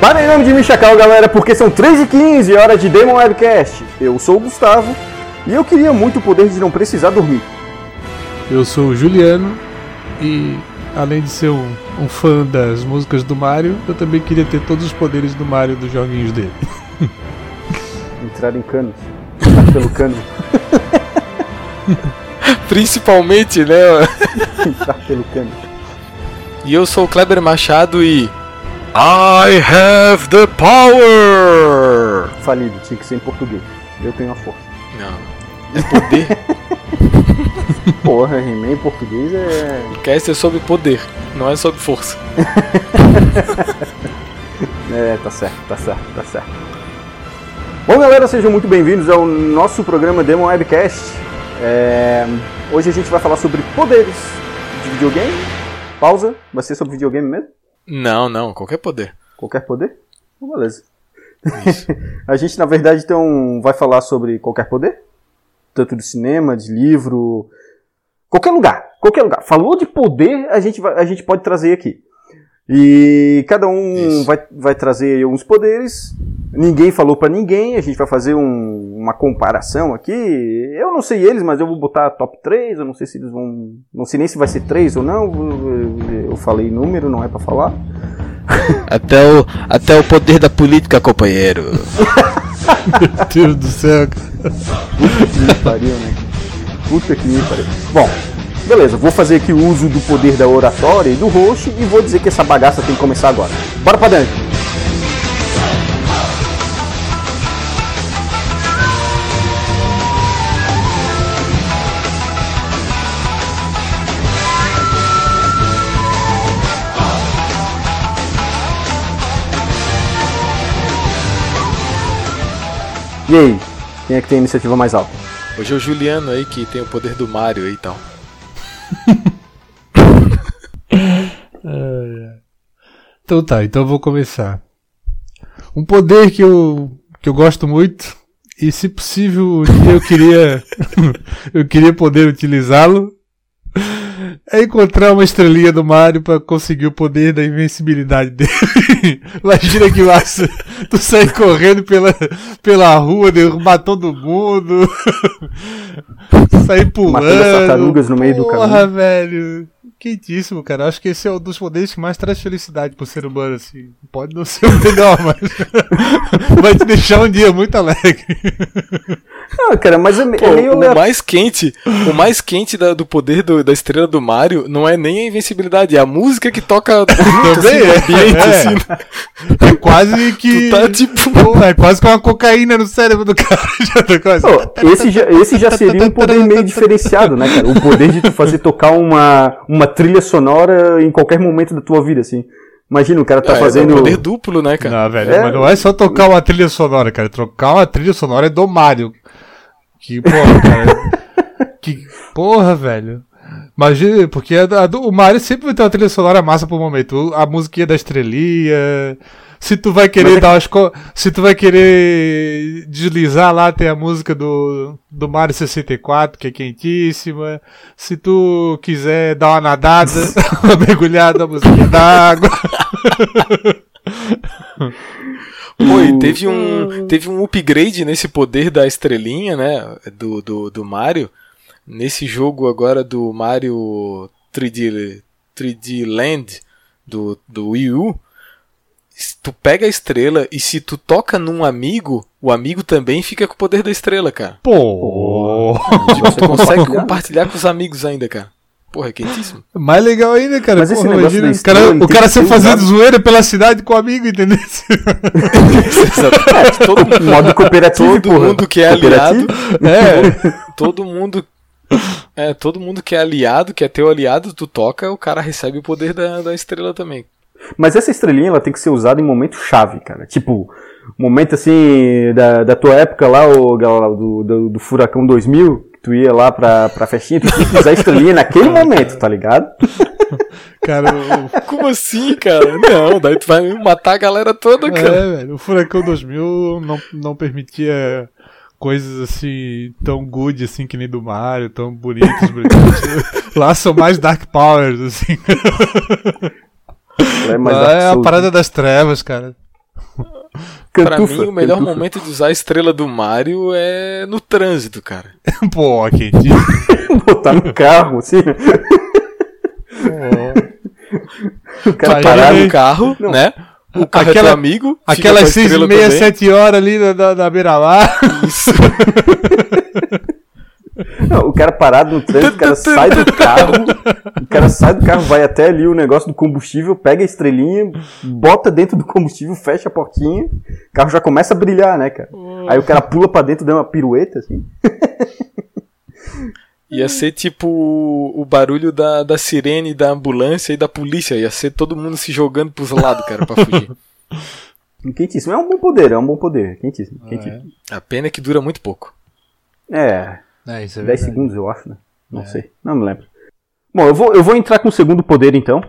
Para em nome de Michacal, galera, porque são 3h15, hora de Demon Webcast. Eu sou o Gustavo e eu queria muito o poder de não precisar dormir. Eu sou o Juliano e, além de ser um, um fã das músicas do Mario, eu também queria ter todos os poderes do Mario dos joguinhos dele. Entrar em canos. Entrar pelo cano. Principalmente, né? Entrar pelo cano. E eu sou o Kleber Machado e. I have the power! Falido, tinha que ser em português. Eu tenho a força. Não. É poder? Porra, He-Man em português é. Quer ser sobre poder, não é sobre força. É, tá certo, tá certo, tá certo. Bom, galera, sejam muito bem-vindos ao nosso programa Demon Webcast. É, Hoje a gente vai falar sobre poderes de videogame. Pausa, vai ser sobre videogame mesmo? Não, não, qualquer poder. Qualquer poder? Então, beleza. a gente, na verdade, então, vai falar sobre qualquer poder. Tanto de cinema, de livro. Qualquer lugar. Qualquer lugar. Falou de poder, a gente, vai, a gente pode trazer aqui. E cada um vai, vai trazer uns poderes. Ninguém falou pra ninguém. A gente vai fazer um- uma comparação aqui. Eu não sei eles, mas eu vou botar top 3. Eu não sei se eles vão. Não sei nem se vai ser 3 ou não. Eu falei número, não é pra falar. Até o, até o poder da política, companheiro. Meu Deus do céu, cara. Puta que me pariu, né? Puta que me pariu. Bom, beleza, vou fazer aqui o uso do poder da oratória e do host e vou dizer que essa bagaça tem que começar agora. Bora pra dentro! E aí, quem é que tem a iniciativa mais alta? Hoje é o Juliano aí que tem o poder do Mario e tal. Então tá, então eu vou começar. Um poder que eu, que eu gosto muito, e se possível eu queria, eu queria poder utilizá-lo, é encontrar uma estrelinha do Mario pra conseguir o poder da invencibilidade dele. Imagina que massa! Tu sair correndo pela, pela rua, derrubar todo mundo, sair pulando. Matando as tartarugas no meio do Porra, caminho. velho. Quentíssimo, cara. Acho que esse é um dos poderes que mais traz felicidade pro ser humano, assim. Pode não ser o melhor, mas vai te deixar um dia muito alegre. Ah, cara, mas é, é Pô, meio o mais quente, o mais quente da- do poder do- da estrela do Mario não é nem a invencibilidade, é a música que toca Também é. ambiente, É. assim. É quase que. Tu tá tipo. Pô, é quase com uma cocaína no cérebro do cara. Já tá quase. Pô, esse, já, esse já seria um poder meio diferenciado, né, cara? O poder de tu fazer tocar uma, uma trilha sonora em qualquer momento da tua vida, assim. Imagina, o cara tá É, fazendo. é um poder duplo, né, cara? Não, velho, É. mas não é só tocar uma trilha sonora, cara. Trocar uma trilha sonora é do Mario. Que porra, cara. que porra, velho. Imagina, porque a, a do- o Mario sempre vai ter uma trilha sonora massa por momento. A musiquinha da estrelinha. Se tu vai querer é dar umas co- Se tu vai querer deslizar lá, tem a música do, do Mario 64, que é quentíssima. Se tu quiser dar uma nadada, uma mergulhada, a musiquinha da água. Pô, e teve um, teve um upgrade nesse poder da estrelinha, né? Do, do, do Mario. Nesse jogo agora do Mario 3D, 3D Land do, do Wii U. Tu pega a estrela e se tu toca num amigo, o amigo também fica com o poder da estrela, cara. Pô! Tipo, tu consegue compartilhar com os amigos ainda, cara. Porra, é quentíssimo. Mais legal ainda, cara. Mas esse Porra, negócio imagina, cara, o cara ser fazendo zoeira pela cidade com o amigo, entendeu? Exatamente. Todo mundo Modo cooperativo, Todo porra. mundo que é aliado. É. todo mundo. É, todo mundo que é aliado, que é teu aliado, tu toca, o cara recebe o poder da, da estrela também. Mas essa estrelinha ela tem que ser usada em momento chave, cara. Tipo, momento assim da, da tua época lá, o, do, do, do Furacão 2000, que tu ia lá pra, pra festinha, tu tinha que usar a estrelinha naquele momento, tá ligado? Cara, Como assim, cara? Não, daí tu vai matar a galera toda, cara. é, velho, o Furacão 2000 não, não permitia coisas assim, tão good assim que nem do Mario, tão bonitos, brilhantes. Lá são mais Dark Powers, assim. Ela é mais Lá é a parada das trevas, cara. Pra Cantufa, mim, o melhor cantufa. momento de usar a estrela do Mario é no trânsito, cara. Pô, quentinho. Botar no carro, assim. o cara Vai, parado. Ei, o carro, não. né? O carro é Aquela- teu amigo. Aquelas com a seis e estrela meia, também. sete horas ali na, na, na beira-mar. Isso. Cara parado no trânsito, o cara sai do carro, o cara sai do carro, vai até ali o negócio do combustível, pega a estrelinha, bota dentro do combustível, fecha a portinha, o carro já começa a brilhar, né, cara? Aí o cara pula pra dentro, dá uma pirueta, assim. Ia ser tipo o barulho da, da sirene, da ambulância e da polícia. Ia ser todo mundo se jogando pros lados, cara, pra fugir. Quentíssimo. É um bom poder, é um bom poder. Quentíssimo. quentíssimo. A pena é que dura muito pouco. É, É, isso é 10 verdade. segundos, eu acho, né? Não sei, não me lembro. Bom, eu vou, eu vou entrar com o segundo poder, então.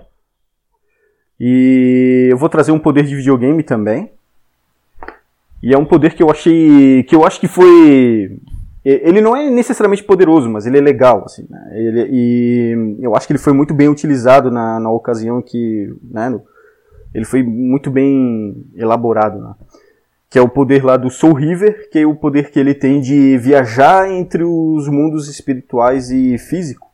E eu vou trazer um poder de videogame também. E é um poder que eu achei. que eu acho que foi. Ele não é necessariamente poderoso, mas ele é legal, assim, né? Ele- e eu acho que ele foi muito bem utilizado na, na ocasião que. Né, ele foi muito bem elaborado, né? Que é o poder lá do Soul River, que é o poder que ele tem de viajar entre os mundos espirituais e físico.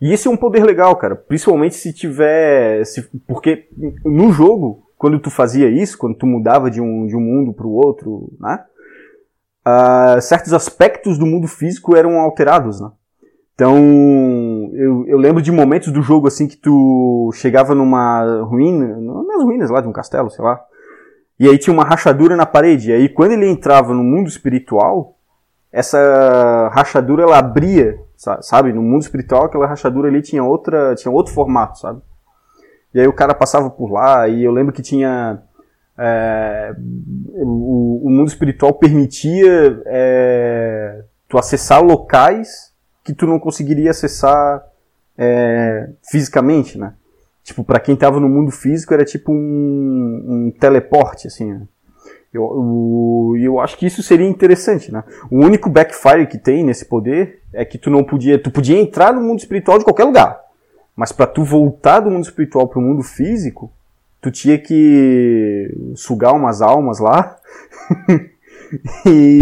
E esse é um poder legal, cara, principalmente se tiver, se- porque no jogo, quando tu fazia isso, quando tu mudava de um, de um mundo para o outro, né, ah, certos aspectos do mundo físico eram alterados, né. Então, eu, eu lembro de momentos do jogo assim que tu chegava numa ruína, nas ruínas lá de um castelo, sei lá, e aí tinha uma rachadura na parede. E aí quando ele entrava no mundo espiritual, essa rachadura ela abria, sa- sabe? No mundo espiritual aquela rachadura ali tinha outra, tinha outro formato, sabe? E aí o cara passava por lá e eu lembro que tinha é, o, o mundo espiritual permitia é, tu acessar locais que tu não conseguiria acessar é, fisicamente, né? Tipo, pra quem tava no mundo físico era tipo um, um teleporte, assim, né? Eu, o- eu acho que isso seria interessante, né? O único backfire que tem nesse poder é que tu não podia, tu podia entrar no mundo espiritual de qualquer lugar, mas pra tu voltar do mundo espiritual pro mundo físico, tu tinha que sugar umas almas lá e,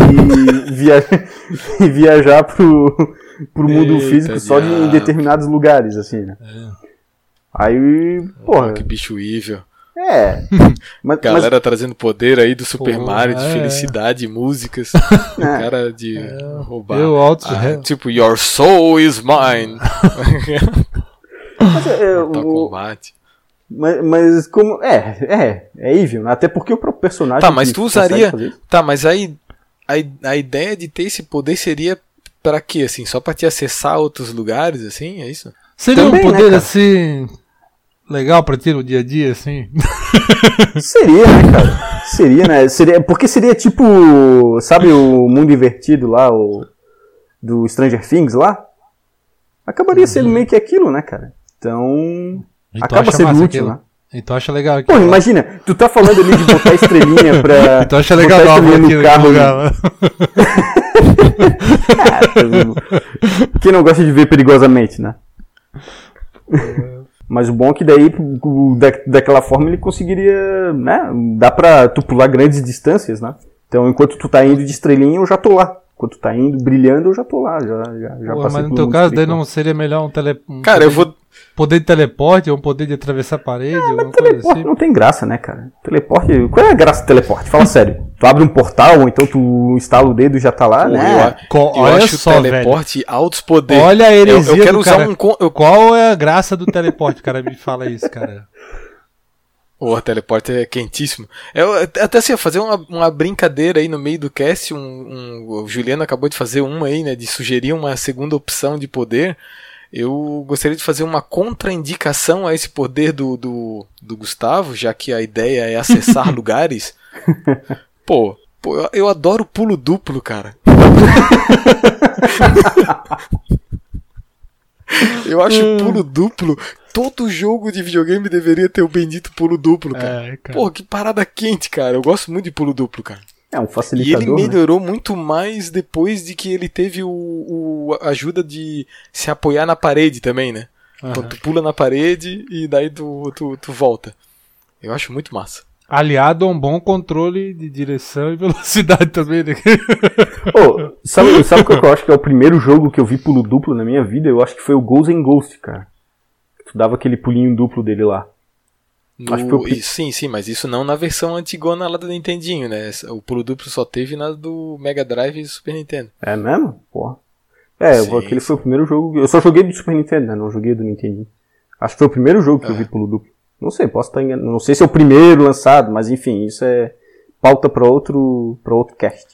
via- e viajar pro, pro mundo Eita, físico só de, em determinados lugares, assim, né? Aí, porra, Que bicho evil. é. Mas, mas Galera trazendo poder aí do Super Pô, Mario, de é. felicidade, músicas. O É. cara de roubar. Eu alto. Ah, tipo, Your soul is mine. mas, é, Mortal o- Kombat. mas, mas como. É, é, é evil, né? Até porque o próprio personagem. Tá, mas tu usaria- Tá, mas aí a, a ideia de ter esse poder seria pra quê, assim? Só pra te acessar outros lugares, assim? É isso? Seria Também, um né, poder cara? assim. Legal pra ti no dia a dia, assim. Seria, né, cara? Seria, né? Seria, porque seria tipo. Sabe o mundo invertido lá, o. Do Stranger Things lá? Acabaria sendo Uhum. meio que aquilo, né, cara? Então. Acaba sendo útil, né? E tu acha legal aquilo. Pô, imagina, tu tá falando ali de botar estrelinha pra. E tu acha legal botar estrelinha no carro. lugar lá. Quem não gosta de ver perigosamente, né? Mas o bom é que daí, daquela forma, ele conseguiria, né? Dá pra tu pular grandes distâncias, né? Então, enquanto tu tá indo de estrelinha, eu já tô lá. Enquanto tu tá indo brilhando, eu já tô lá. Já, já, já Pô, passei mas no teu caso, daí não seria melhor um tele. um Cara, poder eu vou. De- Poder de teleporte ou um poder de atravessar a parede? alguma coisa Teleporte assim. não tem graça, né, cara? Teleporte. Qual é a graça do teleporte? Fala sério. Tu abre um portal, ou então tu instala o dedo e já tá lá, Porra, né? eu, eu olha acho só, o teleporte altos poderes. Olha a eu, heresia eu quero do usar cara. um. Eu, Qual é a graça do teleporte? O cara me fala isso, cara. O teleporte é quentíssimo. Eu até assim, fazer uma, uma brincadeira aí no meio do cast. Um, um- o Juliano acabou de fazer uma aí, né? De sugerir uma segunda opção de poder. Eu gostaria de fazer uma contraindicação a esse poder do, do, do Gustavo, já que a ideia é acessar lugares. Pô, pô eu, eu adoro pulo duplo, cara. Eu acho pulo duplo. Todo jogo de videogame deveria ter o bendito pulo duplo, cara. É, cara. Pô, que parada quente, cara. Eu gosto muito de pulo duplo, cara. É um E facilitador. ele né? melhorou muito mais depois de que ele teve o, o- a ajuda de se apoiar na parede também, né? Aham. Quando tu pula na parede e daí tu, tu, tu volta. Eu acho muito massa. Aliado a um bom controle de direção e velocidade também. Né? Ô, sabe, sabe o que eu acho que é o primeiro jogo que eu vi pulo duplo na minha vida? Eu acho que foi o Ghost and Ghost, cara. Tu dava aquele pulinho duplo dele lá. No... Sim, sim, mas isso não na versão antigona lá do Nintendinho, né? O pulo duplo só teve na do Mega Drive e Super Nintendo. É mesmo? Porra. É, Sim, aquele foi o primeiro jogo. Eu só joguei do Super Nintendo, né? Não joguei do Nintendo. Acho que foi o primeiro jogo que eu É. vi pulo duplo. Não sei, posso estar enganado. Não sei se é o primeiro lançado, mas enfim, isso é pauta pra outro, pra outro cast.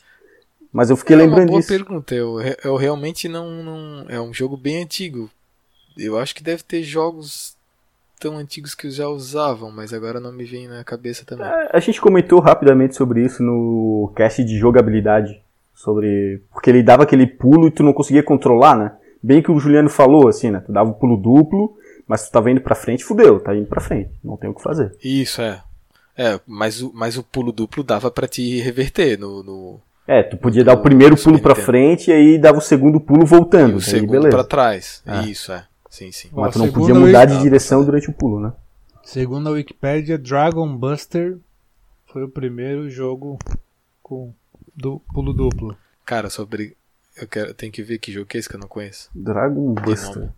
Mas eu fiquei é uma lembrando boa disso. pergunta. Eu, eu realmente não, não. É um jogo bem antigo. Eu acho que deve ter jogos tão antigos que já usavam, mas agora não me vem na cabeça também. É, A gente comentou rapidamente sobre isso no cast de jogabilidade. Sobre. Porque ele dava aquele pulo e tu não conseguia controlar, né? Bem que o Juliano falou, assim, né? Tu dava o pulo duplo, mas tu tava indo pra frente, fudeu, tá indo pra frente. Não tem o que fazer. Isso, é. É, mas o, mas o pulo duplo dava pra te reverter no. no É, tu podia dar o primeiro pulo pra Nintendo. frente e aí dava o segundo pulo e voltando. o Aí segundo pra trás. É. Isso, é. Sim, sim. Ó, Mas tu não podia mudar Wiki- de direção durante o pulo, né? Segundo a Wikipédia, Dragon Buster foi o primeiro jogo com du- pulo duplo. Cara, sobre. Eu quero, tenho que ver que jogo que é esse que eu não conheço. Dragon Tem Buster.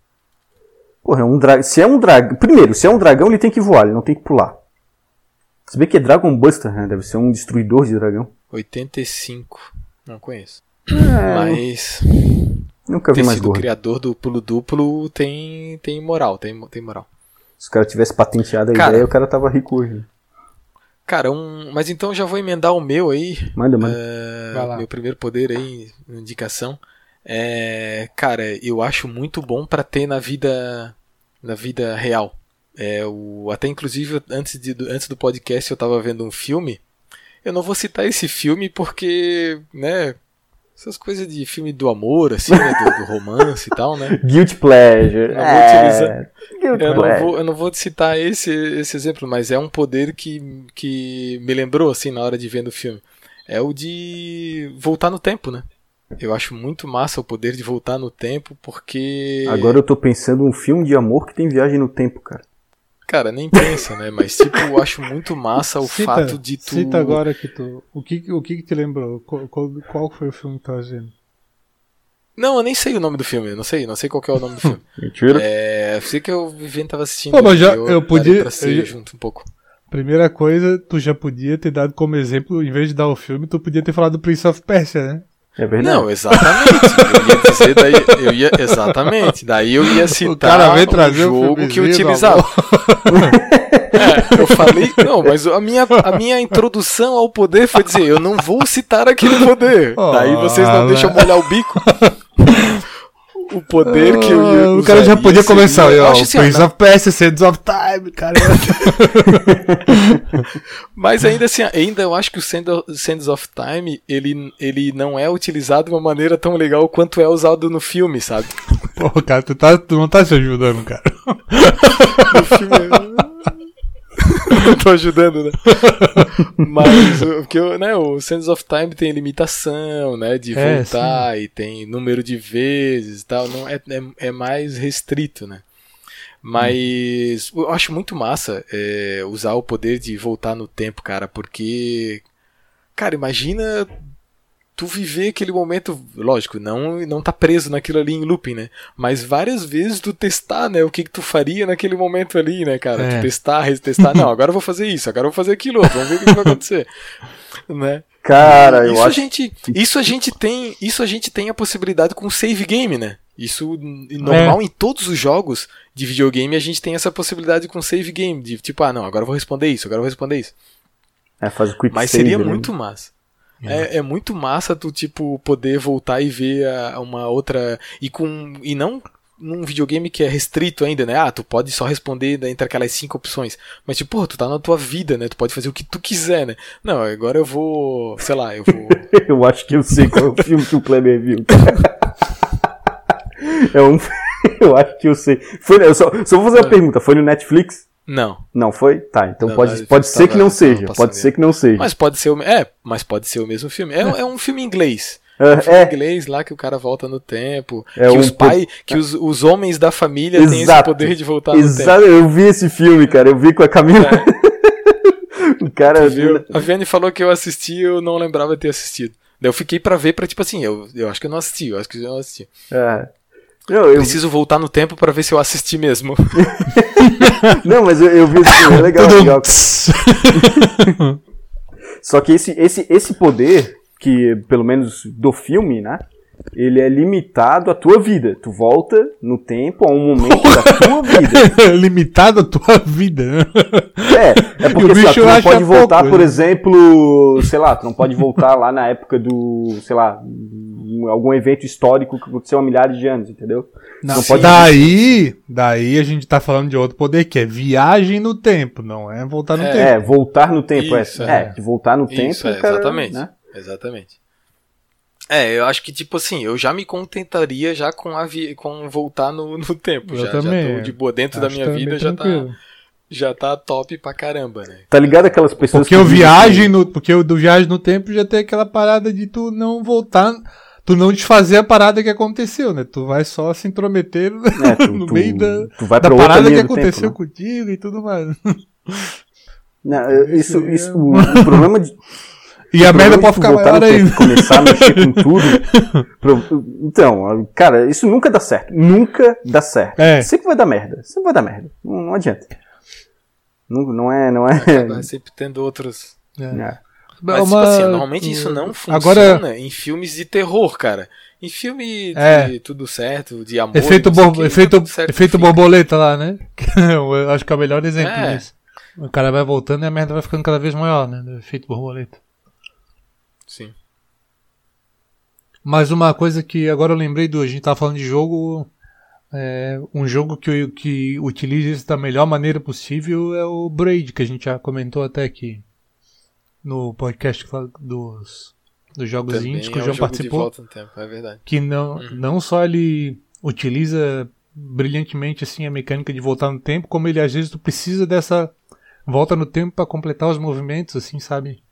Porra, é um dragão. Se é um dragão. Primeiro, se é um dragão, ele tem que voar, ele não tem que pular. Se bem que é Dragon Buster, né? Deve ser um destruidor de dragão. 85. Não conheço. É, Mas nunca vi ter mais sido o gordo. criador do pulo duplo tem, tem moral, tem, tem moral. Se o cara tivesse patenteado a Cara. ideia, o cara tava rico hoje. Cara, um. Mas então já vou emendar o meu aí. Manda, manda. Lá. meu primeiro poder aí, indicação. É, cara, eu acho muito bom pra ter na vida na vida real. É, o, até inclusive antes, de, do- antes do podcast eu tava vendo um filme. Eu não vou citar esse filme porque, né, essas coisas de filme do amor, assim, né, do, do romance e tal, né? Guilty Pleasure. Eu vou é... utilizar- Guilty Eu não, Pleasure. vou, eu não vou citar esse, esse exemplo, mas é um poder que, que me lembrou, assim, na hora de ver no filme. É o de voltar no tempo, né? Eu acho muito massa o poder de voltar no tempo, porque. Agora eu tô pensando um filme de amor que tem viagem no tempo, cara. Cara, nem pensa, né? Mas, tipo, eu acho muito massa o Cita- fato de tu. Cita agora que tu. O que, o que, que te lembrou? Qual, qual, foi o filme que tu vendo? Não, eu nem sei o nome do filme, eu não sei, não sei qual que é o nome do filme. Mentira. é, eu sei que o Viviane tava assistindo. Pô, mas já- eu parei podia- Pra assistir eu junto um pouco. Primeira coisa, tu já podia ter dado como exemplo, em vez de dar o filme, tu podia ter falado do Prince of Persia, né? É verdade. Não, exatamente. Eu ia dizer daí, eu ia exatamente. Daí eu ia citar cara veio trazer o jogo que utilizava. É, eu falei, não, mas a minha, a minha introdução ao poder foi dizer, eu não vou citar aquele poder. Oh, daí vocês não mas- deixam molhar o bico. O poder que eu ia Ah, o cara já podia seria- começar. eu acho assim, Prince na- of Persia, Sands of Time, cara. Mas ainda assim, ainda eu acho que o Sands of Time, ele, ele não é utilizado de uma maneira tão legal quanto é usado no filme, sabe? Pô, cara, tu, tá, tu não tá se ajudando, cara. No filme. Eu tô ajudando, né? Mas o que eu, né, o Sands of Time tem limitação, né? De É, voltar e tem número de vezes e tal. Não, é, é, é mais restrito, né? Mas eu acho muito massa é, usar o poder de voltar no tempo, cara, porque. Cara, imagina tu viver aquele momento, lógico, não não tá preso naquilo ali em looping, né? Mas várias vezes tu testar, né, o que que tu faria naquele momento ali, né, cara? É. Tu testar, retestar, não, agora eu vou fazer isso, agora eu vou fazer aquilo, outro, vamos ver o que que vai acontecer, né? Cara, eu isso a acho. gente, isso a gente tem, isso a gente tem a possibilidade com save game, né? Isso n- normal em todos os jogos de videogame a gente tem essa possibilidade com save game, de tipo, ah, não, agora eu vou responder isso, agora eu vou responder isso. É, faz o quick Mas save, seria né? muito massa. É, é muito massa tu, tipo, poder voltar e ver a- uma outra. E com. E não num videogame que é restrito ainda, né? Ah, tu pode só responder entre aquelas cinco opções. Mas, tipo, porra, tu tá na tua vida, né? Tu pode fazer o que tu quiser, né? Não, agora eu vou. Sei lá, eu vou. Eu acho que eu sei qual é o filme que o Kleber viu. é um. Eu acho que eu sei. Foi, eu só, só vou fazer uma pergunta. Foi no Netflix? Não. Não foi? Tá, então Não, pode, pode ser que não seja. Pode ser que não seja. Mas pode ser o. É, mas pode ser o mesmo filme. É, é um filme inglês. É, Um filme é, inglês lá que o cara volta no tempo. É que um os pai, que os, os homens da família têm esse Exato. poder de voltar no tempo. exato. Eu vi esse filme, cara. Eu vi com a Camila. O cara. Viu? A Viane falou que eu assisti eu não lembrava ter assistido. Daí eu fiquei pra ver pra, tipo assim, eu, eu acho que eu não assisti, eu acho que eu não assisti. É. Não, eu... Preciso voltar no tempo pra ver se eu assisti mesmo. não, mas eu, eu vi isso, é legal, legal. Só que esse, esse, esse poder, que pelo menos do filme, né? ele é limitado à tua vida. Tu volta no tempo a um momento da tua vida. limitado à tua vida. É, é porque assim, tu não pode voltar, pouco, por né? exemplo, sei lá, tu não pode voltar lá na época do, sei lá, algum evento histórico que aconteceu há milhares de anos, entendeu? Não, não pode daí, daí a gente tá falando de outro poder que é viagem no tempo, não é voltar no é, tempo. É, voltar no tempo, é. Isso, é. é. voltar no Isso, tempo, é, cara, exatamente. Né? Exatamente. É, eu acho que, tipo assim, eu já me contentaria já com, a vi com voltar no, no tempo. Eu já, também. já tô de boa dentro acho da minha vida, já tá, já tá top pra caramba, né? Tá ligado aquelas pessoas porque que. O viagem no, porque o do viagem no tempo já tem aquela parada de tu não voltar. Tu não desfazer a parada que aconteceu, né? Tu vai só se intrometer é, tu, no tu, meio da, da parada que aconteceu tempo, né? contigo e tudo mais. Não, isso, isso, o, o problema de e a merda pode ficar maior ainda. Começar a mexer com tudo. Então, cara, isso nunca dá certo. Nunca dá certo. É. Sempre vai dar merda. Sempre vai dar merda. Não, não adianta. Não, não é. Não é... Sempre tendo outros. É. Mas, Uma... tipo assim, normalmente isso não funciona Agora... em filmes de terror, cara. Em filme de é. tudo certo, de amor. Efeito, bo... efeito, efeito borboleta lá, né? Eu acho que é o melhor exemplo é. disso. O cara vai voltando e a merda vai ficando cada vez maior, né? Do efeito borboleta. Sim. Mas uma coisa que agora eu lembrei do. A gente tava falando de jogo. É, um jogo que, que utiliza isso da melhor maneira possível é o Braid, que a gente já comentou até aqui no podcast dos, dos jogos Também indies que é o João participou. Tempo, é que não, uhum. não só ele utiliza brilhantemente assim a mecânica de voltar no tempo, como ele às vezes tu precisa dessa volta no tempo para completar os movimentos, assim, sabe?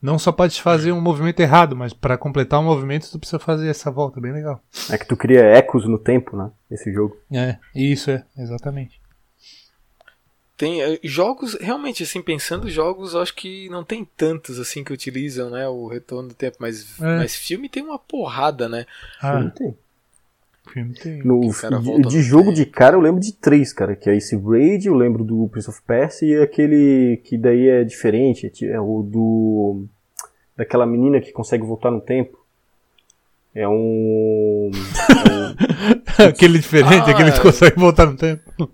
Não só pode fazer um movimento errado, mas para completar um movimento tu precisa fazer essa volta, bem legal. É que tu cria ecos no tempo, né? Esse jogo. É, isso é, exatamente. Tem eh, jogos, realmente, assim, pensando jogos, acho que não tem tantos, assim, que utilizam, né, o retorno do tempo, mas, é. mas filme tem uma porrada, né? Ah, filme tem. Filme tem. No, de, de jogo de cara eu lembro de três, cara, que é esse Raid, eu lembro do Prince of Persia e aquele que daí é diferente, é o do... daquela menina que consegue voltar no tempo. É um. É um... aquele diferente, ah, aquele que consegue voltar no tempo.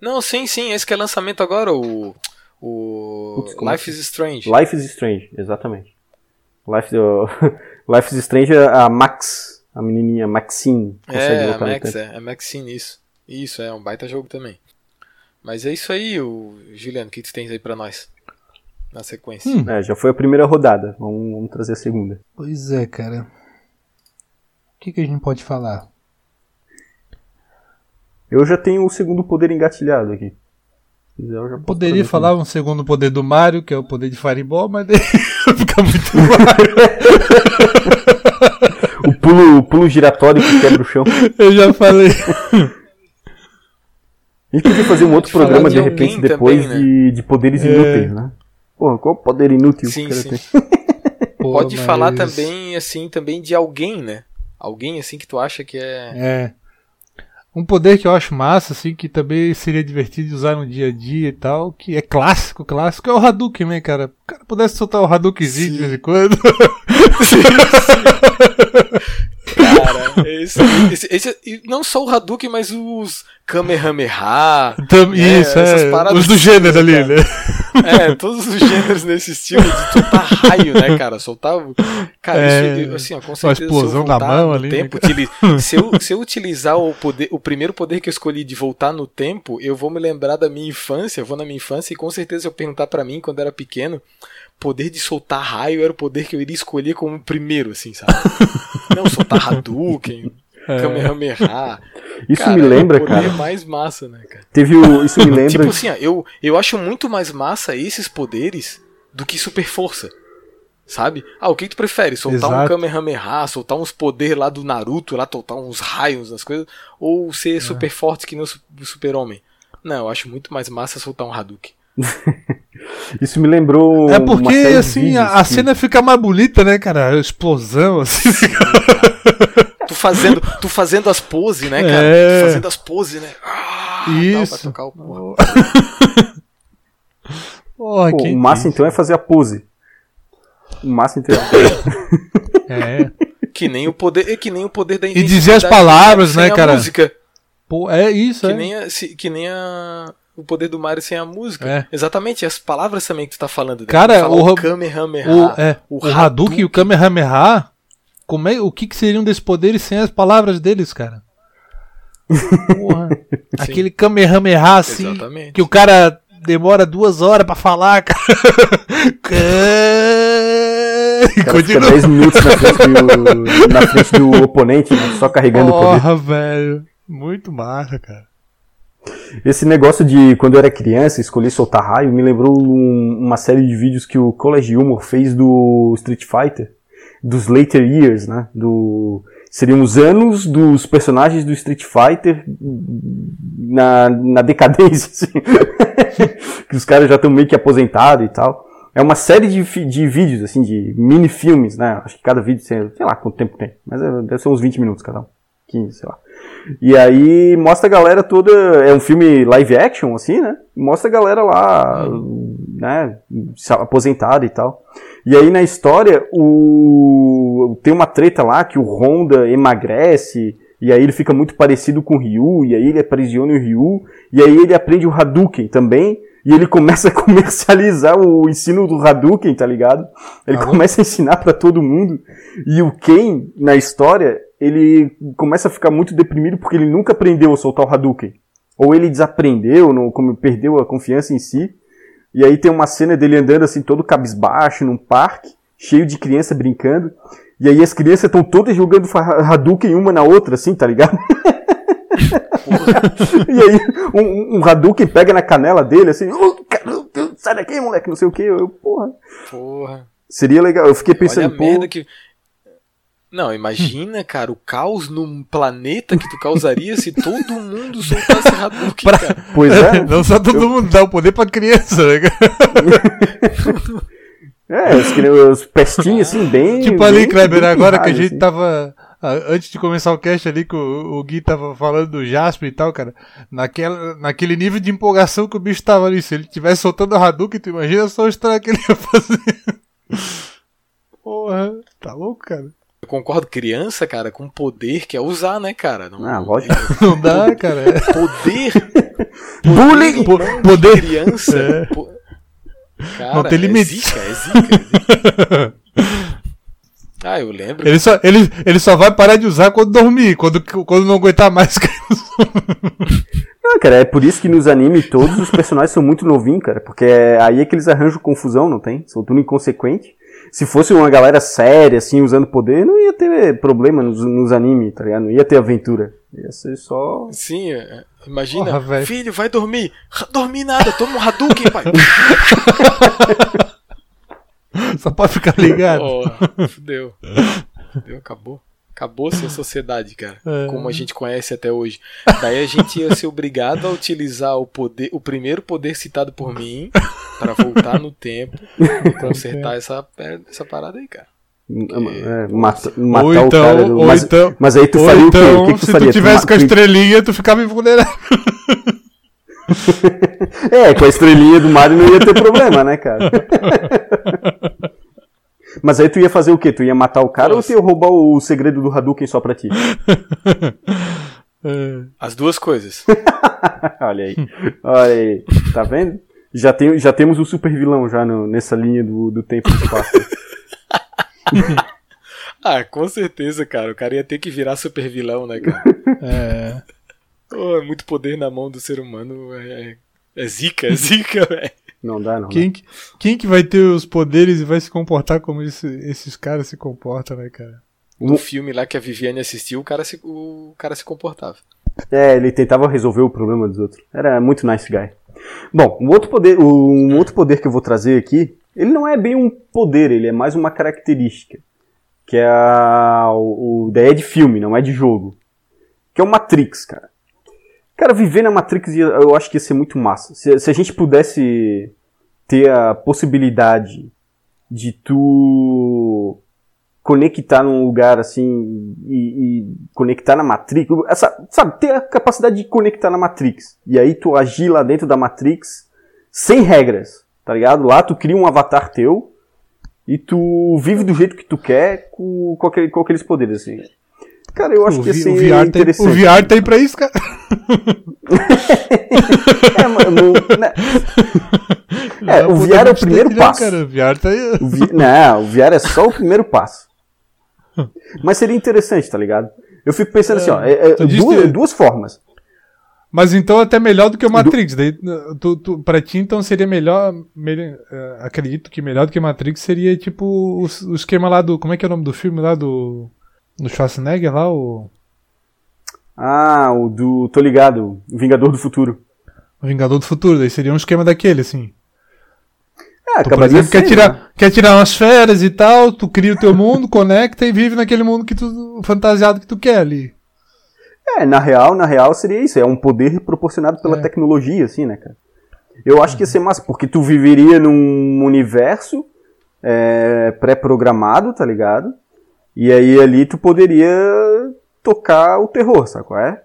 Não, sim, sim, esse que é lançamento agora, o. O. Putz, Life is Strange. Life is Strange, exatamente. Life, uh, Life is Strange, é a Max, a menininha Maxine. É, a Max, é, é Maxine, isso. Isso, é um baita jogo também. Mas é isso aí, o Juliano, o que tu tens aí pra nós? Na sequência. Hum. É, já foi a primeira rodada, vamos, vamos trazer a segunda. Pois é, cara. O que, que a gente pode falar? Eu já tenho o segundo poder engatilhado aqui. Quiser, Poderia falar um segundo poder do Mario, que é o poder de Fireball, mas fica muito Mario. o, pulo, o pulo giratório que quebra o chão. Eu já falei. A gente podia fazer um outro programa de, de repente depois também, né? de, de poderes é... inúteis, né? Porra, qual poder inútil sim, que sim. Pô, Pode mas... falar também, assim, também de alguém, né? Alguém, assim, que tu acha que é... É. Um poder que eu acho massa, assim, que também seria divertido de usar no dia a dia e tal, que é clássico, clássico, é o Hadouken, né, cara? O cara pudesse soltar o Hadoukenzinho de vez em quando. Sim, sim. Cara, esse, esse, esse, não só o Hadouken, mas os Kamehameha. Tam, né, isso, é. Os do gênero ali, né? É, todos os gêneros nesse estilo de soltar raio, né, cara? Soltar. Cara, é, isso, assim, ó, com certeza. Uma explosão na mão ali. Né, tempo, né, se, eu, se eu utilizar o, poder, o primeiro poder que eu escolhi de voltar no tempo, eu vou me lembrar da minha infância, eu vou na minha infância e com certeza eu perguntar para mim quando era pequeno poder de soltar raio era o poder que eu iria escolher como primeiro, assim, sabe? Não, soltar Hadouken, é. Kamehameha. Isso cara, me lembra, é cara. mais massa, né, cara? Teve o. Isso me lembra. tipo assim, eu, eu acho muito mais massa esses poderes do que super força. Sabe? Ah, o que, tu prefere? Soltar Exato. um Kamehameha, soltar uns poderes lá do Naruto, lá soltar uns raios nas coisas, ou ser é. super forte que nem o Super-Homem? Não, eu acho muito mais massa soltar um Hadouken. Isso me lembrou. É uma porque, assim, a, a que- cena fica mais bonita, né, cara? A explosão, assim. Tu fazendo, tu fazendo as poses, né, cara? É. Tu fazendo as poses, né? Ah, Isso. o porra. Pô, o máximo disse? então é fazer a pose. O máximo então é. É. Que nem o poder, que nem o poder da dizer as intensidade palavras, né, a cara? Música. Pô, é isso, Que é. nem, a, se- que nem a, o poder do Mario sem a música. É. Exatamente, as palavras também que tu tá falando. né? Cara, fala o- o Kamehameha. O, é, o o, Hadouken e o. Kamehameha, como é, o que, que seriam desses poderes sem as palavras deles, cara? Porra. Aquele Kamehameha assim, Exatamente. que o cara demora duas horas pra falar, cara. E cara fica continua. 10 minutos na frente do, na frente do oponente, né, só carregando o poder. Porra, velho. Muito massa, cara. Esse negócio de quando eu era criança, escolher soltar raio, me lembrou um- uma série de vídeos que o College Humor fez do Street Fighter, dos later years, né? Do, seriam os anos dos personagens do Street Fighter na, na decadência, assim. que os caras já estão meio que aposentados e tal. É uma série de, de vídeos, assim, de mini filmes, né? Acho que cada vídeo, sei sei lá quanto tempo tem, mas é- deve ser uns 20 minutos cada um. 15, sei lá. E aí mostra a galera toda. É um filme live action, assim, né? Mostra a galera lá, né? se Aposentada e tal. E aí na história, o. Tem uma treta lá que o Honda emagrece. E aí ele fica muito parecido com o Ryu. E aí ele aprisiona o Ryu. E aí ele aprende o Hadouken também. E ele começa a comercializar o ensino do Hadouken, tá ligado? Ele Ah, começa a ensinar pra todo mundo. E o Ken, na história, ele começa a ficar muito deprimido porque ele nunca aprendeu a soltar o Hadouken. Ou ele desaprendeu, não, como perdeu a confiança em si. E aí tem uma cena dele andando assim, todo cabisbaixo, num parque, cheio de criança brincando. E aí as crianças estão todas jogando Hadouken uma na outra, assim, tá ligado? e aí um, um Hadouken pega na canela dele, assim, "Ô, cara, sai daqui, moleque, não sei o que. Eu, porra. Porra. Seria legal. Eu fiquei Olha pensando, a pô, merda que. Não, imagina, cara, o caos num planeta que tu causaria se todo mundo soltasse Hadouken, Pra- cara. pois é. Não só todo mundo dá o poder pra criança, né, cara? É, os, os pestinhos assim, bem. Tipo ali, bem- Kleber, bem agora que a pirralhos, gente assim. tava. Antes de começar o cast ali, que o, o Gui tava falando do Jasper e tal, cara. Naquela, naquele nível de empolgação que o bicho tava ali. Se ele tivesse soltando o Hadouken, tu imagina só o estrago que ele ia fazer. Porra, tá louco, cara? Eu concordo, criança, cara, com poder quer usar, né, cara? Não, Ah, lógico. Não dá, cara. É. Poder. Bullying! Po- de poder. criança. É. po- Cara, Não tem é limites. zica, é zica, é zica. Ah, eu lembro. Ele só, ele, ele só vai parar de usar quando dormir, quando, quando não aguentar mais. Não, cara, é por isso que nos animes todos os personagens são muito novinhos, cara. Porque é aí é que eles arranjam confusão, não tem? São tudo inconsequente. Se fosse uma galera séria, assim, usando poder, não ia ter problema nos, nos animes, tá ligado? Não ia ter aventura. Ia ser só. Sim, é, imagina. Porra, filho, vai dormir. Dormir nada, toma um Hadouken, pai. Só pode ficar ligado. Porra, fudeu. Fudeu, acabou. Acabou-se a sociedade, cara. É. Como a gente conhece até hoje. Daí a gente ia ser obrigado a utilizar o poder, o primeiro poder citado por mim, para voltar no tempo e consertar essa, essa parada aí, cara. é, mata- matar ou o então, cara. do- ou mas, então, mas aí tu ou faria o quê? então, O que, que tu se faria? tu tivesse ma- com a estrelinha, tu ficava invulnerável. É, com a estrelinha do Mario não ia ter problema, né, cara? Mas aí tu ia fazer o quê? Tu ia matar o cara Nossa. ou tu ia roubar o segredo do Hadouken só pra ti? É. As duas coisas. Olha aí. Olha aí. Tá vendo? Já, tem, já temos o super vilão já no- nessa linha do, do tempo e do espaço. Ah, com certeza, cara. O cara ia ter que virar super vilão, né, cara? É. É muito poder na mão do ser humano. É, é zica, é zica, velho. Não dá, não. Quem, que- quem que vai ter os poderes e vai se comportar como esse- esses caras se comportam, né, cara? No filme lá que a Viviane assistiu, o cara se, o cara se comportava. É, ele tentava resolver o problema dos outros. Era muito nice guy. Bom, um outro poder, um outro poder que eu vou trazer aqui, ele não é bem um poder, ele é mais uma característica. Que é a, o, o- daí é de filme, não é de jogo. Que é o Matrix, cara. Cara, viver na Matrix eu acho que ia ser muito massa. Se, se a gente pudesse ter a possibilidade de tu conectar num lugar assim e, e, conectar na Matrix, essa, sabe, ter a capacidade de conectar na Matrix. E aí tu agir lá dentro da Matrix sem regras, tá ligado? Lá tu cria um avatar teu e tu vive do jeito que tu quer com, com, aquele, com aqueles poderes assim. Cara, eu acho o que assim o é VR, tem, interessante. o VR tem pra isso, cara. É, mano, né? É, o VR é o primeiro Não, passo. Cara, o VR tá aí. O vi- Não, o VR é só o primeiro passo. Mas seria interessante, tá ligado? Eu fico pensando assim, ó, é- é disse- duas, duas formas. Mas então até melhor do que o Matrix. Daí, tu, tu, pra ti, então, seria melhor. melhor acredito que melhor do que Matrix seria tipo o, o esquema lá do. Como é que é o nome do filme lá do. Do Schwarzenegger lá? O, Ah, o do. tô ligado, o Vingador do Futuro. o Vingador do Futuro. Daí seria um esquema daquele, assim. É, Tu, acabaria exemplo, quer sendo, né? tirar, quer tirar umas férias e tal, tu cria o teu mundo, conecta e vive naquele mundo que tu. fantasiado que tu quer ali. É, na real, na real seria isso. É um poder proporcionado pela É. tecnologia, assim, né, cara? Eu acho que ia ser massa, porque tu viveria num universo é, pré-programado, tá ligado? E aí ali tu poderia tocar o terror, sabe qual é?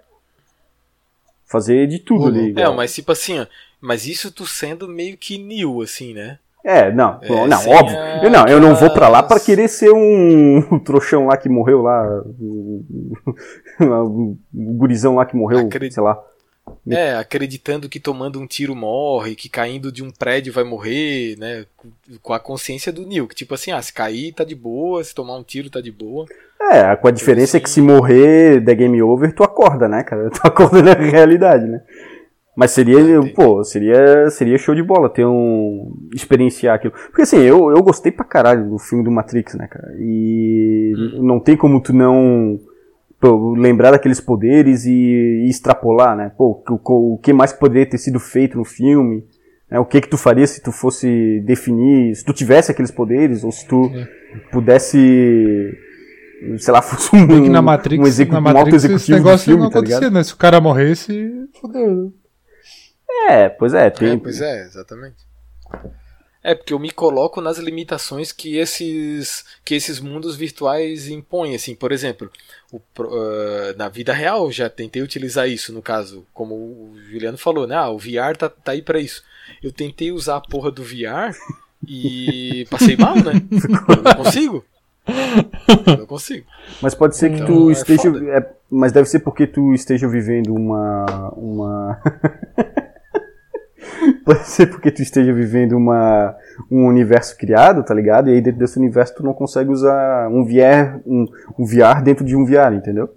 Fazer de tudo Uhum. ali. É, igual. mas tipo assim, ó. Mas isso tu sendo meio que new, assim, né? É, não, É, não, óbvio. Eu não, eu não vou pra lá pra aquelas- querer ser um, um trouxão lá que morreu lá, o, o, o gurizão lá que morreu, Acredito. sei lá. É, acreditando que tomando um tiro morre, que caindo de um prédio vai morrer, né? Com- a consciência do Neil, que tipo assim, ah, se cair tá de boa, se tomar um tiro tá de boa. É, com a diferença é que se morrer der game over, tu acorda, né, cara? Tu acorda na realidade, né? Mas seria, entendi. pô, seria, seria show de bola ter um. experienciar aquilo. Porque assim, eu, eu gostei pra caralho do filme do Matrix, né, cara? E não tem como tu não pô, lembrar daqueles poderes e, e extrapolar, né? Pô, o, o- o que mais poderia ter sido feito no filme? né? O que que tu faria se tu fosse definir, se tu tivesse aqueles poderes, ou se tu pudesse. Sei lá, fosse um, Bem que na Matrix, um, execu na um alto Matrix esse executivo do negócio filme, não tá ligado? acontecia, né? Se o cara morresse, fodeu. É, pois é, tem. É, pois é, exatamente. É, porque eu me coloco nas limitações que esses, que esses mundos virtuais impõem, assim, por exemplo, o ah, na vida real eu já tentei utilizar isso, no caso, como o Juliano falou, né, ah, o VR tá, tá aí pra isso. Eu tentei usar a porra do VR e passei mal, né? Eu não consigo. Eu não consigo. Mas pode ser que Então, tu é esteja. é, mas deve ser porque tu esteja vivendo uma. uma. pode ser porque tu esteja vivendo uma, um universo criado, tá ligado? E aí dentro desse universo tu não consegue usar um VR, um, um VR dentro de um VR, entendeu?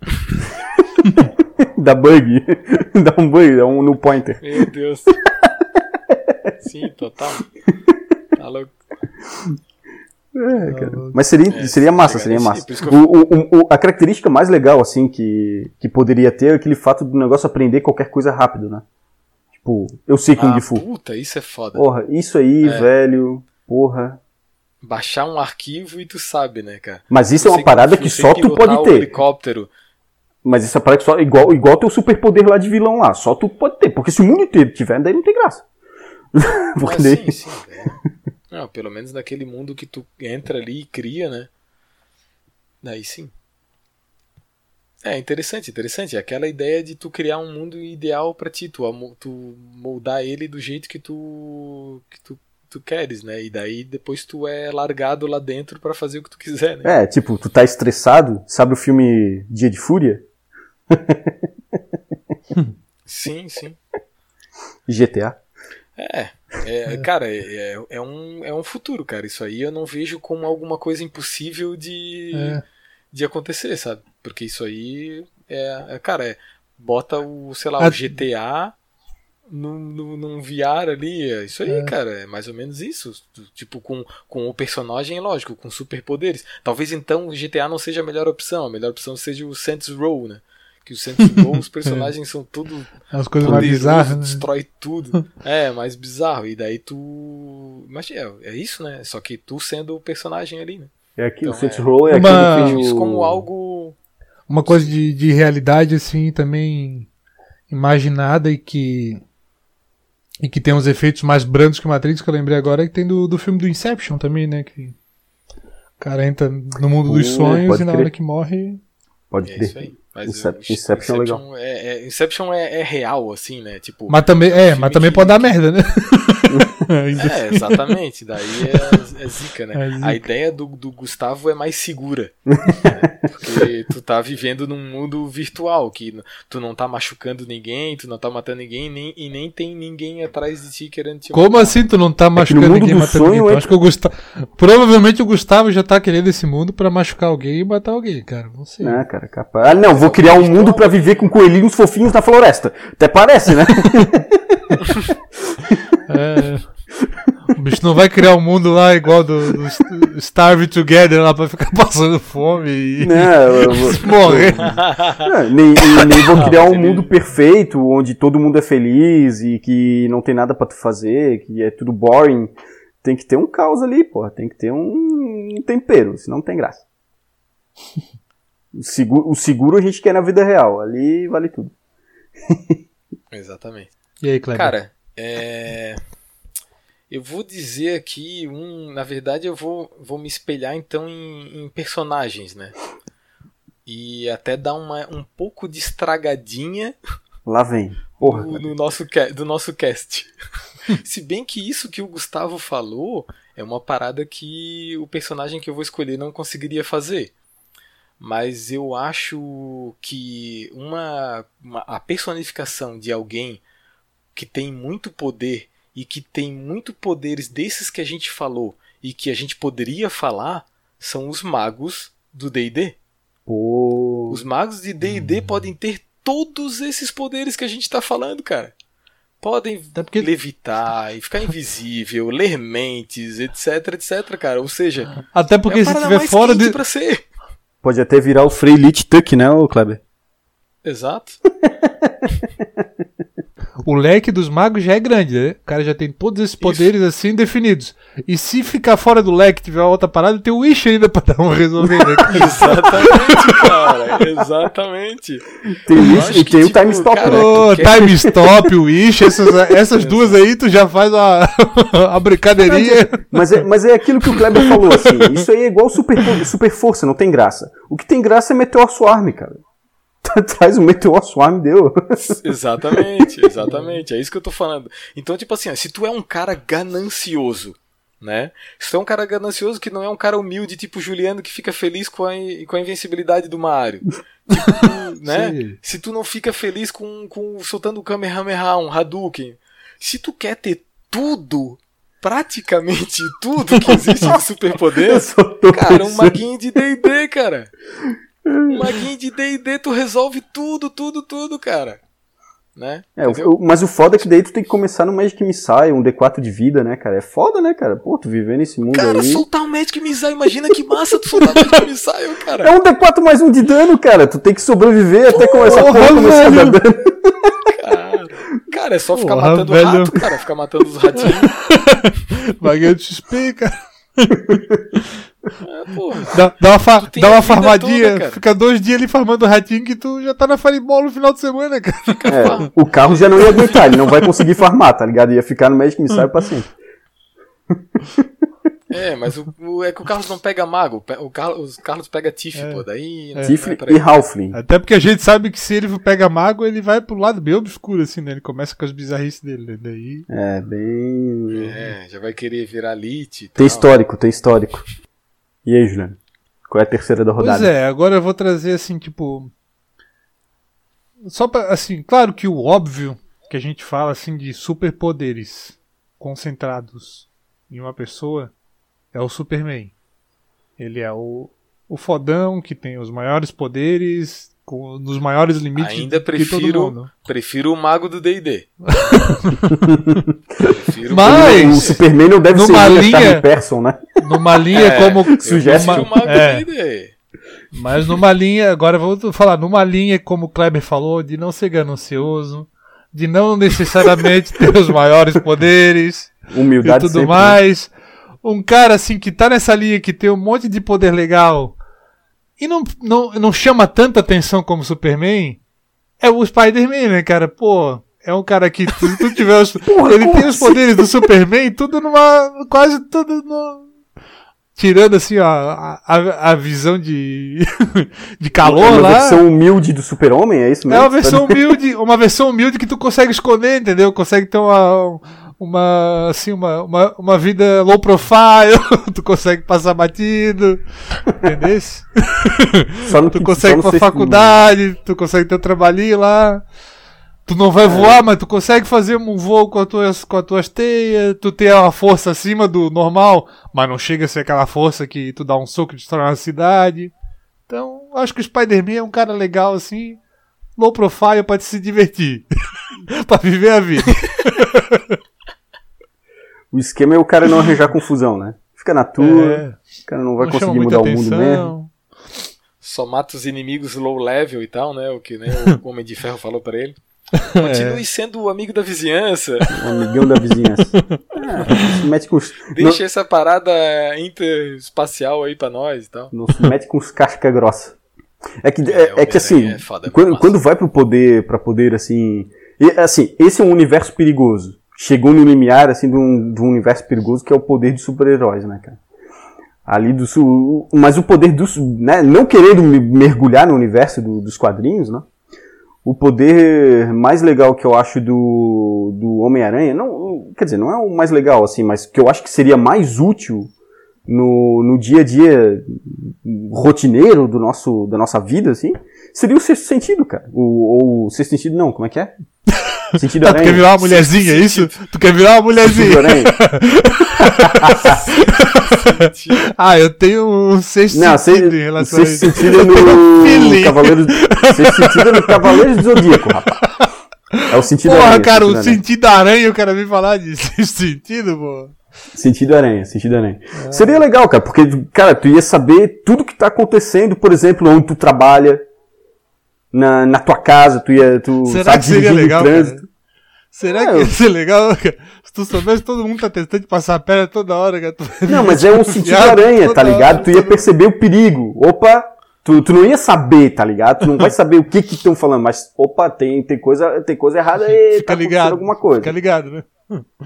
dá bug. dá um bug, dá um no pointer. Meu Deus. Sim, total. Tá louco. É, cara. Mas seria, É, seria massa, seria massa. O, o- o- a característica mais legal, assim, que, que poderia ter é aquele fato do negócio aprender qualquer coisa rápido, né? Tipo, eu sei Kung Ah, Fu. puta, isso é foda. Porra, isso aí, É. velho, porra. Baixar um arquivo e tu sabe, né, cara? Mas isso é Você uma parada que só tu pode ter. helicóptero. Mas isso é parada que só, igual, igual teu superpoder lá de vilão lá, só tu pode ter. Porque se o mundo inteiro tiver, daí não tem graça. porque daí... sim, sim. é. Não, pelo menos naquele mundo que tu entra ali e cria, né? Daí sim. É interessante, interessante. É aquela ideia de tu criar um mundo ideal pra ti, tu, tu moldar ele do jeito que tu que tu, tu queres, né? E daí depois tu é largado lá dentro pra fazer o que tu quiser, né? É, tipo, tu tá estressado, sabe o filme Dia de Fúria? Sim, sim. GTA. É, é, cara, é, é, é um, é um futuro, cara. Isso aí eu não vejo como alguma coisa impossível de, É. de acontecer, sabe? Porque isso aí é, é, cara, é, bota o, sei lá, A- o GTA num, num, num VR ali, é isso aí, É. cara, é mais ou menos isso. Tipo, com, com o personagem, lógico, com superpoderes. Talvez então o GTA não seja a melhor opção, a melhor opção seja o Saints Row, né? Que o Saints Row, os personagens são tudo As coisas mais bizarras, né? destrói tudo. É, mais bizarro. E daí tu. Mas é, é isso, né? Só que tu sendo o personagem ali, né? É aqui, o Então, Saints é. Row é Uma- aquele que isso como algo. Uma coisa de, de realidade, assim, também imaginada e que E que tem uns efeitos mais brandos que o Matrix, que eu lembrei agora, que tem do, do filme do Inception também, né? Que o cara entra no mundo dos Uh, sonhos e na crer. hora que morre. Pode É crer. Mas Inception é legal. é, é- Inception é, é real, assim, né? Tipo, Mas também, é, mas também que- pode dar merda, né? É, exatamente. Daí é, é zica, né? É zica. A ideia do, do Gustavo é mais segura. né? Porque tu tá vivendo num mundo virtual, que tu não tá machucando ninguém, tu não tá matando ninguém nem, e nem tem ninguém atrás de ti querendo te Como matar. assim tu não tá machucando mundo ninguém do matando sonho ninguém? Então, é- acho que o Gustavo. Provavelmente o Gustavo já tá querendo esse mundo pra machucar alguém e matar alguém, cara. Não sei. Ah, cara, capaz. Ah, não, vou criar um mundo pra viver com coelhinhos fofinhos na floresta. Até parece, né? É. O bicho não vai criar um mundo lá igual do, do St- Starve Together lá pra ficar passando fome e Não, eu vou- morrer. Não, nem, nem vou criar mas um mundo perfeito, onde todo mundo é feliz e que não tem nada pra tu fazer, que é tudo boring. Tem que ter um caos ali, pô. Tem que ter um tempero, senão não tem graça. O seguro, o seguro a gente quer na vida real. Ali vale tudo. Exatamente. E aí, Kleber? Cara, é. Eu vou dizer aqui um. Na verdade, eu vou, vou me espelhar então em, em personagens, né? E até dar uma, um pouco de estragadinha Lá vem. Porra. do, no nosso, do nosso cast. Se bem que isso que o Gustavo falou é uma parada que o personagem que eu vou escolher não conseguiria fazer. Mas eu acho que uma, uma- a personificação de alguém que tem muito poder e que tem muito poderes desses que a gente falou e que a gente poderia falar são os magos do D&D. Pô. Os magos de D&D podem ter todos esses poderes que a gente tá falando, cara. Podem porque- levitar e ficar invisível, ler mentes, etc, etc, cara. Ou seja, Até porque é se tiver fora de. pra ser. Pode até virar o Frei Lich Tuck, né, ô Kleber? Exato. O leque dos magos já é grande, né? O cara já tem todos esses poderes assim definidos. E se ficar fora do leque tiver outra parada, tem o Wish ainda pra dar um resolver, né? Exatamente, cara. Exatamente. Tem isso acho e tem o tipo, Time Stop. cara, né? Quer- time Stop, Wish, essas, essas duas aí tu já faz a, a brincadeirinha. Mas é, mas é aquilo que o Kleber falou, assim. Isso aí é igual super, super força, não tem graça. O que tem graça é Meteor Swarm, cara. Traz o Meteor Swarm, deu. Exatamente, exatamente. É isso que eu tô falando. Então, tipo assim, ó, se tu é um cara ganancioso, né? Se tu é um cara ganancioso que não é um cara humilde, tipo Juliano, que fica feliz com a, com a invencibilidade do Mario. Tipo, né? Sim. Se tu não fica feliz com, com soltando o Kamehameha, um Hadouken. Se tu quer ter tudo, praticamente tudo que existe de superpoder, Cara, um pensando. maguinho de D&D, cara. Um maguinho de D&D, tu resolve tudo, tudo, tudo, cara. Né? É, o- mas o foda é que daí tu tem que começar no Magic Missile, um D4 de vida, né, cara? É foda, né, cara? Pô, tu viver nesse mundo Cara, aí. soltar o Magic Missile, imagina que massa tu soltar o Magic Missile, É cara. um D4 mais um de dano, cara. Tu tem que sobreviver até começar a Porra, começar a dar dano. Cara, cara é só ficar Porra, matando velho. rato, cara. Ficar matando os ratinhos. Vagueiro de XP, cara. É. Dá, dá uma, fa- dá uma farmadinha, toda, fica dois dias ali farmando ratinho que tu já tá na Fireball no final de semana, cara. É, o carro já não ia aguentar, ele não vai conseguir farmar, tá ligado? Ia ficar no Magic Missile pra sempre. É, mas o, o- é que o Carlos não pega mago. O Carlos, o Carlos pega Tiff, É. pô. Daí. é pra e. Halfling. Até porque a gente sabe que se ele pega mago, ele vai pro lado bem obscuro, assim, né? Ele começa com as bizarrices dele, né? Daí. É, bem. É, já vai querer virar Lich. Tem histórico, tem histórico. E aí, Juliano? Qual é a terceira da rodada? Pois é, agora eu vou trazer assim, tipo. Só pra, assim, claro que o óbvio que a gente fala assim de superpoderes concentrados em uma pessoa é o Superman. Ele é o, o fodão que tem os maiores poderes, com, nos maiores limites Ainda de todo prefiro- mundo. Prefiro o mago do D&D. prefiro Mas- O Superman não deve ser é linha- Person, né? Numa linha É, como. prefiro numa- o mago é. do D&D. Mas numa linha, agora vou falar, numa linha, como o Kleber falou, de não ser ganancioso, de não necessariamente ter os maiores poderes e Humildade tudo sempre, né? mais. Um cara assim que tá nessa linha que tem um monte de poder legal e não, não, não chama tanta atenção como o Superman, é o Spider-Man, né, cara? Pô, é um cara que, se tu tiver os, Porra, ele tem os assim? poderes do Superman, tudo numa, quase tudo no, tirando assim, ó, a, a, a visão de, de calor é uma lá. Uma versão humilde do super-homem, é isso mesmo? É uma versão humilde, uma versão humilde que tu consegue esconder, entendeu? Consegue ter uma, uma, assim, uma, uma, uma vida low profile, tu consegue passar batido, entendeu? Só no tu consegue ir pra faculdade, tu consegue ter um trabalhinho lá. Tu não vai é. voar, mas tu consegue fazer um voo com, as tuas, com as tuas teias, tu tem uma força acima do normal, mas não chega a ser aquela força que tu dá um soco e destrói uma cidade. Então, acho que o Spider-Man é um cara legal assim, low profile pra te se divertir. pra viver a vida. O esquema é o cara não arranjar confusão, né? Fica na tua, é. o cara não vai não conseguir mudar atenção. o mundo mesmo. Só mata os inimigos low level e tal, né? O que né, o Homem de Ferro falou para ele. Continue é. sendo o amigo da vizinhança. O amigão da vizinhança. É, mete com os... Deixa não... essa parada interespacial aí pra nós e tal. Não se mete com os casca grossa. É que, é, é que assim, é foda, quando, quando vai pro poder, pra poder assim. E, assim, esse é um universo perigoso. Chegou no limiar assim de um, de um universo perigoso que é o poder de super-heróis, né, cara? Ali do mas o poder dos, né, não querendo mergulhar no universo do, dos quadrinhos, né? o poder mais legal que eu acho do, do Homem-Aranha, não, quer dizer, não é o mais legal, assim, mas que eu acho que seria mais útil no, no dia a dia rotineiro do nosso, da nossa vida, assim, seria o sexto sentido, cara. O, ou o sexto sentido não, como é que é? Sentido tá, tu quer virar uma mulherzinha, é isso? Tu quer virar uma mulherzinha? ah, eu tenho um sexto não, sentido se, em relação a isso. Sexto sentido é no Cavaleiro... Sexto sentido é no Cavaleiro do Zodíaco, rapaz. É o sentido Porra, aranha, cara, o sentido aranha, o cara vem falar de sexto sentido, pô. Sentido aranha, sentido aranha. É. Seria legal, cara, porque, cara, tu ia saber tudo que tá acontecendo, por exemplo, onde tu trabalha, na, na tua casa, tu ia. Tu, Será que seria legal? Cara? Será é, que ia ser legal, cara? Se tu soubesse, todo mundo tá tentando passar a perna toda hora, cara. Não, mas é um sentido aranha, tá ligado? Hora, tu ia perceber o perigo. Opa, Tu, tu não ia saber, tá ligado? Tu não vai saber o que que estão falando, mas opa, tem, tem, coisa, tem coisa errada aí, Fica tá ligado, alguma coisa. Fica ligado, né?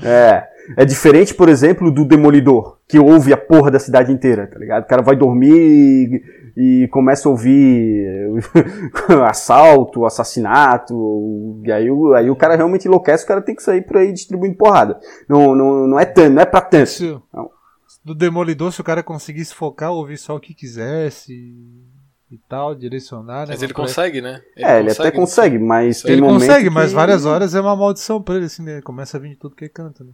É. É diferente, por exemplo, do Demolidor, que ouve a porra da cidade inteira, tá ligado? O cara vai dormir e começa a ouvir assalto, assassinato, e aí, aí o cara realmente enlouquece, o cara tem que sair por aí distribuindo porrada. Não, não, não é tanto, não é pra tanto. Se, do Demolidor, se o cara conseguisse focar, ouvir só o que quisesse e tal, direcionar. Né, mas ele consegue, né? Ele é, ele até consegue, mas ele consegue, que... mas várias horas é uma maldição pra ele, assim, né? Começa a vir de tudo que canta, né?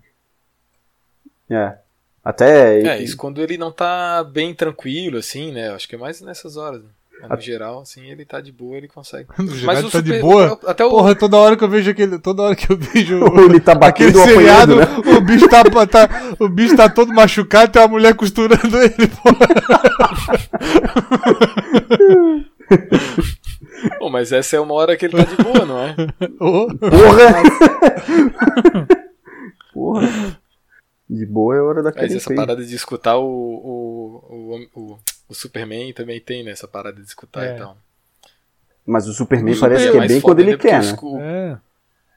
É. Até. É, isso quando ele não tá bem tranquilo, assim, né? Acho que é mais nessas horas. Né? No geral, assim, ele tá de boa, ele consegue. No geral, Mas ele tá super... de boa? Até o... Porra, toda hora que eu vejo aquele. Toda hora que eu vejo. ele tá batendo aquele seriado, né? o, bicho tá, tá, o bicho tá todo machucado e tem uma mulher costurando ele, porra. Pô, mas essa é uma hora que ele tá de boa, não é? Oh. Porra! Porra! De boa é hora da Mas essa parada de escutar o, o, o, o, o Superman também tem, né? Essa parada de escutar é. e tal. Mas o Superman o parece Super que é bem quando ele né? quer, né?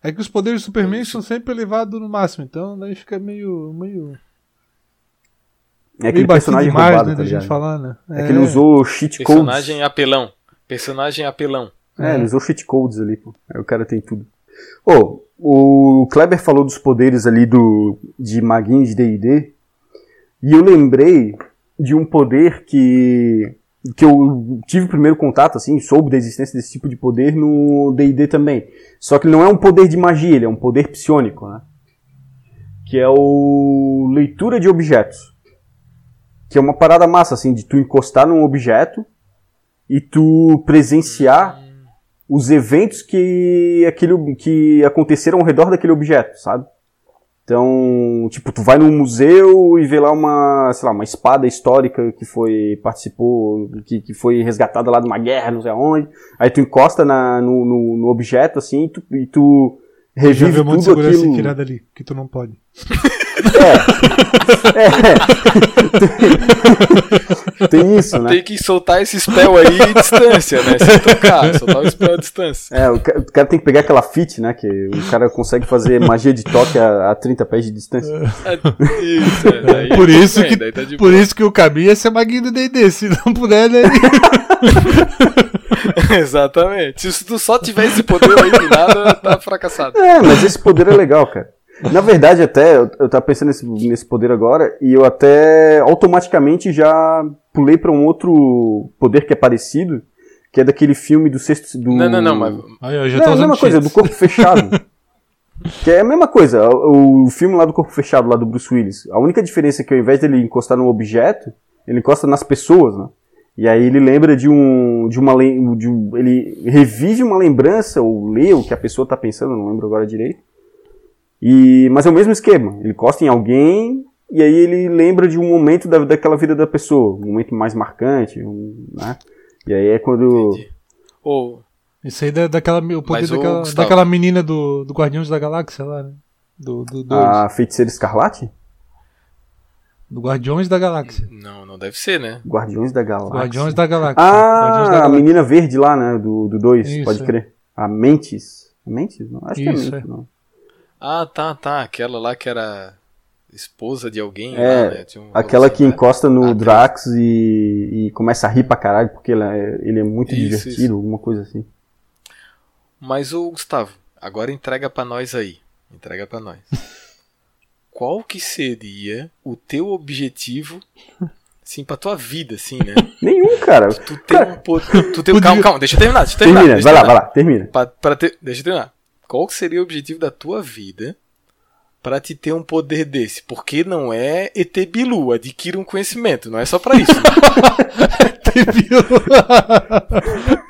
É. É que os poderes do Superman são sempre elevados no máximo, então daí fica meio. meio... É aquele personagem demais, roubado, né, tá gente falar, né? É. é que ele usou cheat codes. Personagem apelão. Personagem apelão. É, é, ele usou cheat codes ali, pô. Aí o cara tem tudo. Ô, oh, o Kleber falou dos poderes ali do de maguinho de D&D, e eu lembrei de um poder que que eu tive primeiro contato, assim, soube da existência desse tipo de poder no D&D também. Só que ele não é um poder de magia, ele é um poder psionico, né? Que é o leitura de objetos. Que é uma parada massa, assim, de tu encostar num objeto e tu presenciar os eventos que, aquele, que aconteceram ao redor daquele objeto, sabe? Então, tipo, tu vai num museu e vê lá uma, sei lá, uma espada histórica que foi, participou, que, que foi resgatada lá de uma guerra, não sei aonde. Aí tu encosta na, no, no, no objeto, assim, e tu, e tu Já revive viu um monte de tudo segurança aquilo. tirada ali, que tu não pode. É. Tem isso, né? Tem que soltar esse spell aí em distância, né? Sem tocar, soltar o spell à distância. É, o ca- o cara tem que pegar aquela fit, né? Que o cara consegue fazer magia de toque a, a 30 pés de distância. É, Isso, é, daí Por isso bem, que, tá por boa. isso que o caminho é ser maguinho do D&D. Se não puder, né? Exatamente. Se tu só tiver esse poder aí de nada, tá fracassado. É, mas esse poder é legal, cara. Na verdade, até, eu, eu tava pensando nesse, nesse poder agora, e eu até automaticamente já pulei pra um outro poder que é parecido, que é daquele filme do sexto. Do... Não, não, não, mas. Aí, eu já Não, tô é a mesma coisa, do corpo fechado. que é a mesma coisa, o, o filme lá do corpo fechado, lá do Bruce Willis. A única diferença é que ao invés dele encostar num objeto, ele encosta nas pessoas, né? E aí ele lembra de um. de uma de um, Ele revive uma lembrança, ou lê o que a pessoa tá pensando, não lembro agora direito. E, mas é o mesmo esquema. Ele encosta em alguém e aí ele lembra de um momento da, daquela vida da pessoa, um momento mais marcante, um, né? E aí é quando. Ou. Isso aí da, daquela, o poder Mas, daquela, daquela menina do, do Guardiões da Galáxia lá, né? Do, do, dois. A feiticeira escarlate? Do Guardiões da Galáxia. Não, não deve ser, né? Guardiões da Galáxia. Guardiões da Galáxia. Guardiões Ah, da a Galáxia. menina verde lá, né? Do 2, Isso, pode é. crer. A Mentes. Mentes? Não, acho que é Isso, Mentes, é. não. Ah, tá, tá. Aquela lá que era esposa de alguém. É, lá, né? Tinha um Aquela assim, que né? encosta no Ah, tá. Drax e, e começa a rir pra caralho porque ele é, ele é muito Isso, divertido, isso. alguma coisa assim. Mas o Gustavo, agora entrega pra nós aí. Entrega pra nós. Qual que seria o teu objetivo, assim, pra tua vida, assim, né? Nenhum, cara. Tu tem um poder. Tu tem... Podia- Calma, calma, deixa eu terminar, deixa eu terminar. Termina, deixa vai eu lá, vai terminar. lá, termina. Pra, pra ter... Deixa eu terminar. Qual que seria o objetivo da tua vida pra te ter um poder desse? Porque não é ET Bilu, adquira um conhecimento, não é só pra isso. né?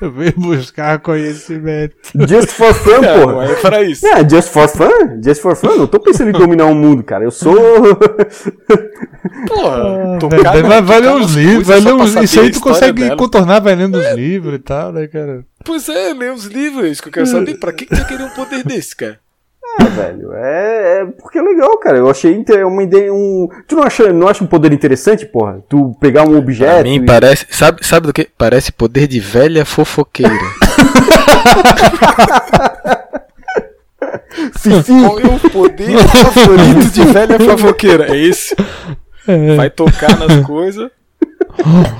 Vem buscar conhecimento. Just for fun, não porra. é pra isso. É, just for fun? Just for fun? Não tô pensando em dominar o mundo, cara. Eu sou. Porra, Vai, tocar vai, vai ler uns livros, vai ler uns, isso aí tu consegue dela. contornar, vai lendo os livros e tal, né, cara? Pois é, ler os livros, é isso que eu quero saber. Pra que, que tu ia querer um poder desse, cara? Ah, velho, é, é porque é legal, cara. Eu achei uma ideia, um. Tu não acha, não acha um poder interessante, porra? Tu pegar um Pra objeto. mim e- parece. Sabe, sabe do que? Parece poder de velha fofoqueira. Fifi. Qual é o poder favorito de velha fofoqueira? É esse. Vai tocar nas coisas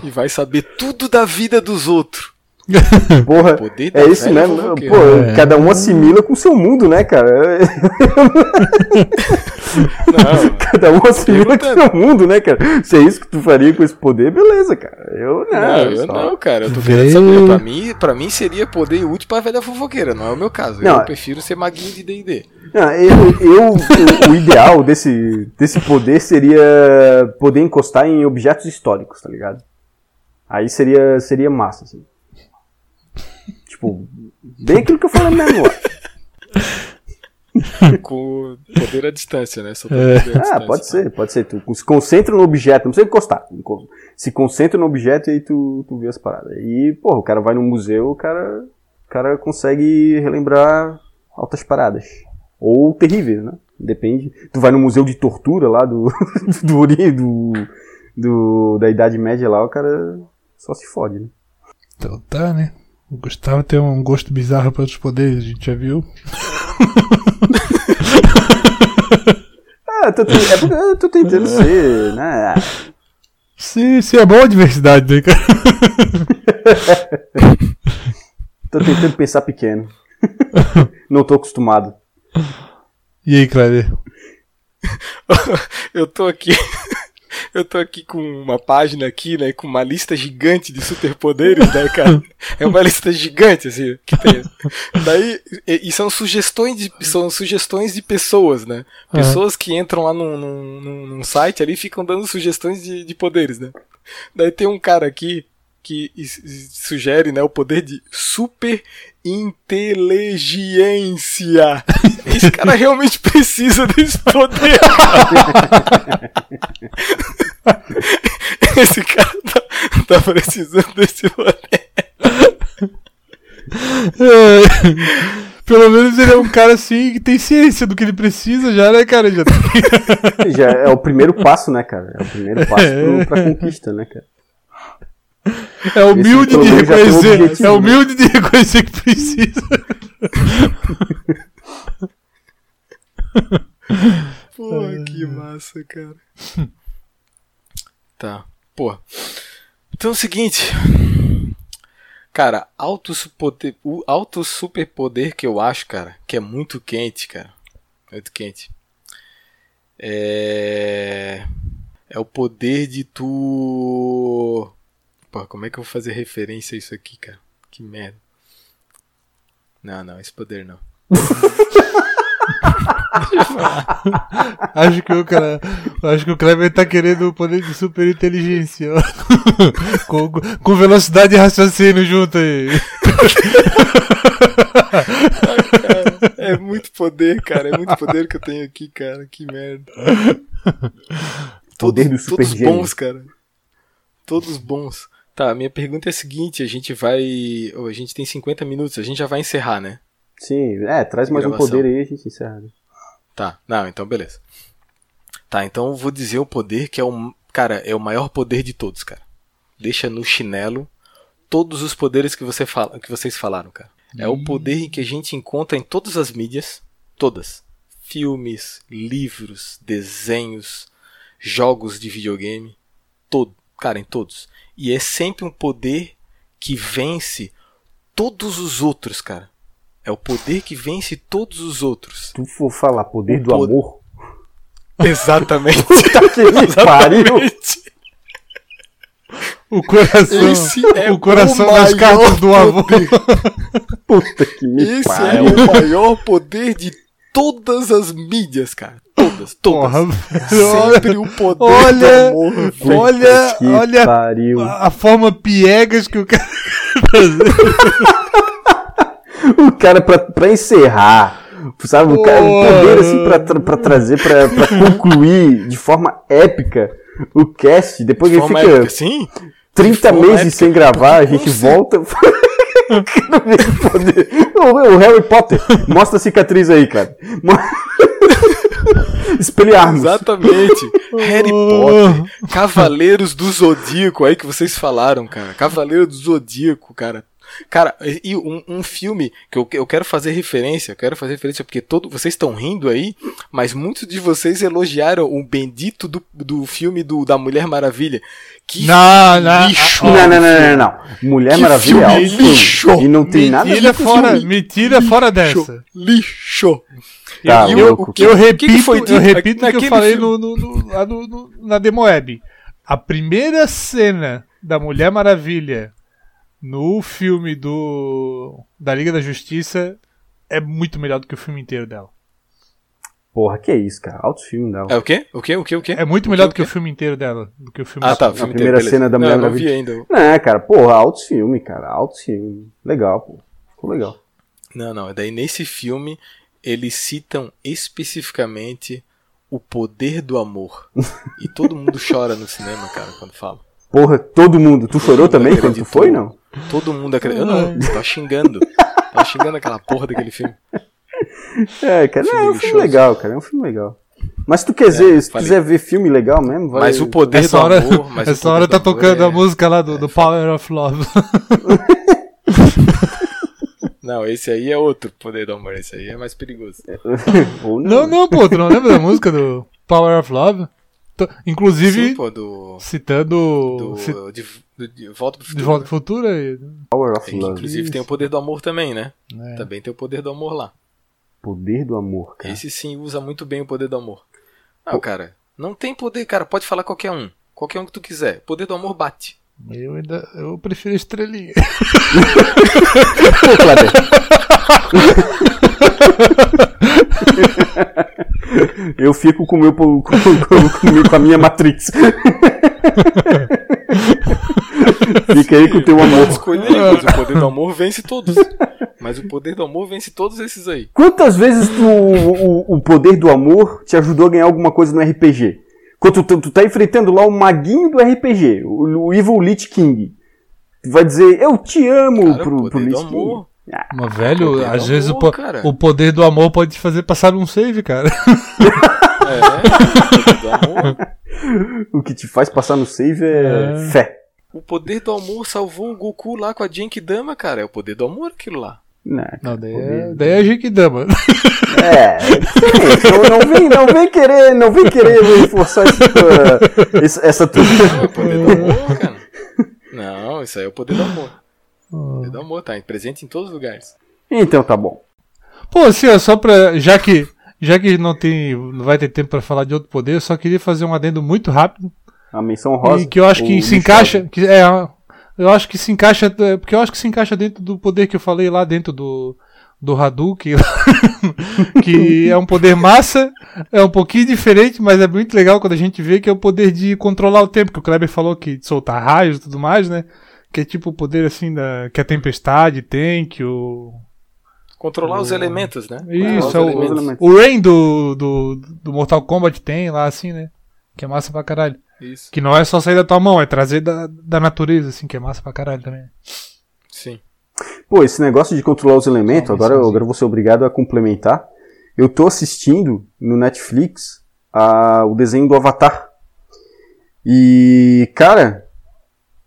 e vai saber tudo da vida dos outros. Porra, é isso mesmo. fofoqueira. Pô, É. cada um assimila com o seu mundo, né, cara? Não, Cada um assimila com o seu mundo, né, cara? Se é isso que tu faria com esse poder, beleza, cara. Eu não. não, eu só- não, cara. Eu tô Veio- querendo saber. Pra mim, pra mim seria poder útil pra velha fofoqueira. Não é o meu caso. Não, eu prefiro ser maguinho de DD. Eu, eu- o, o ideal desse, desse poder seria poder encostar em objetos históricos, tá ligado? Aí seria, seria massa, assim. Tipo, bem aquilo que eu falei mesmo. Com poder à distância, né? Só poder É. à Ah, distância. pode ser, pode ser. Tu se concentra no objeto, não precisa encostar. enco- Se concentra no objeto e aí tu, tu vê as paradas. E, porra, o cara vai no museu, o cara, o cara consegue relembrar altas paradas. Ou terríveis, né? Depende. Tu vai no museu de tortura lá do, do, do, do- da Idade Média lá, o cara só se fode, né? Então tá, né? O Gustavo tem um gosto bizarro para outros poderes, a gente já viu. Ah, eu tô, te- é porque eu tô tentando ser, né? Sim, sim, é bom a diversidade, né, cara? Tô tentando pensar pequeno. Não tô acostumado. E aí, Kleber? Eu tô aqui. Eu tô aqui com uma página aqui, né? Com uma lista gigante de superpoderes, né, cara? É uma lista gigante, assim, que tem. Daí, e, e são sugestões de, são sugestões de pessoas, né? Pessoas que entram lá num, num, num- num site ali e ficam dando sugestões de, de poderes, né? Daí tem um cara aqui que sugere, né, o poder de super inteligência. Esse cara realmente precisa desse poder. Esse cara tá, tá precisando desse poder. Pelo menos ele é um cara assim que tem ciência do que ele precisa já, né, cara? Já tem... Já é o primeiro passo, né, cara? É o primeiro passo pro, pra conquista, né, cara? É humilde de reconhecer. objetivo, É né? humilde de reconhecer que precisa. Porra, que massa, cara. Tá, pô. Então é o seguinte. Cara, alto, superpoder, o alto superpoder que eu acho, cara, que é muito quente, cara. Muito quente. É. É o poder de tu. Pô, como é que eu vou fazer referência a isso aqui, cara? Que merda. Não, não, esse poder não. Acho que o cara. Acho que o Kleber tá querendo o poder de super inteligência. com, com velocidade e raciocínio junto aí. Cara, é muito poder, cara. É muito poder que eu tenho aqui, cara. Que merda. Poder do todos, super todos gênio. bons, cara. Todos bons. Tá, minha pergunta é a seguinte: a gente vai. oh, a gente tem 50 minutos, a gente já vai encerrar, né? Sim, é, traz mais um Gravação. poder aí e a gente encerra. né? Tá, não, então beleza. Tá, então eu vou dizer o poder que é o. Cara, é o maior poder de todos, cara. Deixa no chinelo todos os poderes que, você fala, que vocês falaram, cara. É o poder que a gente encontra em todas as mídias. Todas. Filmes, livros, desenhos, jogos de videogame. Todo. Cara, em todos. E é sempre um poder que vence todos os outros, cara. É o poder que vence todos os outros. Tu for falar poder O do pod- amor. Exatamente. Puta que me pariu! Exatamente. O coração. Esse é o coração o das maior cartas do poder. Puta que me Esse é pariu! o maior poder de todas as mídias, cara. Todas, todas. Porra, Sempre o poder olha- do amor. Olha, que olha pariu! a forma piegas que o cara. O cara, pra, pra encerrar, sabe? O cara, o Porra. poder assim pra, pra trazer, pra, pra concluir de forma épica o cast. Depois que ele fica épica, sim? 30 forma meses épica, sem gravar, a gente cer- volta. O Harry Potter, mostra a cicatriz aí, cara. Mo- Espelharmos. Exatamente. Harry Potter, Cavaleiros do Zodíaco, aí que vocês falaram, cara. Cavaleiro do Zodíaco, cara. Cara, e um, um filme que eu, eu quero fazer referência, eu quero fazer referência porque todo, vocês estão rindo aí, mas muitos de vocês elogiaram o bendito do, do filme do, da Mulher Maravilha. Que Não, não. lixo! Não, não, não, não, não. Mulher Que Maravilha é filme alto filme. lixo. E não tem nada a Mentira ver com fora, filme. mentira fora dessa. Lixo! Tá, E o- louco. o que- Eu o que repito, que foi eu repito o que eu falei no, no, no- lá no- no- na Demo Web. A primeira cena da Mulher Maravilha no filme do da Liga da Justiça é muito melhor do que o filme inteiro dela. Porra, que isso, cara. Alto filme dela. É o quê? O quê? O quê? O quê? É muito O melhor quê? do que o filme inteiro dela, do que o filme Ah, tá. O filme primeira inteiro, cena da. Mulher Não, eu não vi Maravilha. ainda. Não, é, cara, porra, alto filme, cara. Alto filme. Legal, pô. Ficou legal. Não, não. Daí nesse filme eles citam especificamente o poder do amor. e todo mundo chora no cinema, cara, quando fala. Porra, todo mundo. Tu chorou mundo também quando tu foi, não? Todo mundo acredita. Eu não, tava xingando. Tava xingando aquela porra daquele filme. É, cara, Filme não, é um filme legal, cara. É um filme legal. Mas se tu quiser, se tu falei. quiser ver filme legal mesmo, vai. Mas o poder Essa do hora, amor. Mas o essa poder hora tá tocando é- a música lá do, do Power of Love. Não, esse aí é outro poder do amor. Esse aí é mais perigoso. Ou Não, não, pô, tu não lembra da música do Power of Love? Inclusive, Sim, pô, do. citando do ci- de, do- de Volta pro De Futuro. Volta ao Futuro aí. Power É, of que, Love. inclusive tem o poder do amor também, né? É. Também tem o poder do amor lá. Poder do amor, cara. Esse sim usa muito bem o poder do amor. Não, cara, não tem poder, cara. Pode falar qualquer um. Qualquer um que tu quiser. Poder do amor bate. Eu ainda. Eu prefiro a estrelinha. Pô. Eu fico com, meu, com, com, com- a minha Matrix. Fica aí com o teu amor. O poder do amor vence todos. Mas o poder do amor vence todos esses aí. Quantas vezes tu, o, o poder do amor te ajudou a ganhar alguma coisa no RPG? Quando tu, tu tá enfrentando lá o maguinho do RPG, o, o Evil Lich King. Tu vai dizer, eu te amo Cara, pro, pro Lich King. amor. Mas, velho, às vezes o, amor, po- cara. o poder do amor pode te fazer passar um save, cara. É, o poder do amor. O que te faz passar no save é, É. fé. O poder do amor salvou o Goku lá com a Genkidama, cara. É o poder do amor aquilo lá. Não, Não, daí poder- é, daí é Genkidama. É, não, não vem, não vem querer, não vem querer reforçar essa esse- essa tua. Não, é o poder do amor, cara. Não, isso aí é o poder do amor. O poder do amor tá presente em todos os lugares. Então tá bom. Pô, assim, ó, só pra. Já que, já que não, tem, não vai ter tempo pra falar de outro poder, eu só queria fazer um adendo muito rápido. A menção rosa. E que eu acho que o se encaixa. Que, é, eu acho que se encaixa. é, Porque eu acho que se encaixa dentro do poder que eu falei lá dentro do. Do Hadouken, que é um poder massa, é um pouquinho diferente, mas é muito legal quando a gente vê que é o poder de controlar o tempo, que o Kleber falou que de soltar raios e tudo mais, né? Que é tipo o poder assim da, que a tempestade tem, que o, Controlar os elementos, né? Isso, é o, elementos. o Rain do, do, do Mortal Kombat tem lá, assim, né? Que é massa pra caralho. Isso. Que não é só sair da tua mão, é trazer da, da natureza, assim, que é massa pra caralho também. Sim. Pô, esse negócio de controlar os elementos, agora, eu- agora eu vou ser obrigado a complementar. Eu tô assistindo no Netflix a, o desenho do Avatar. E, cara,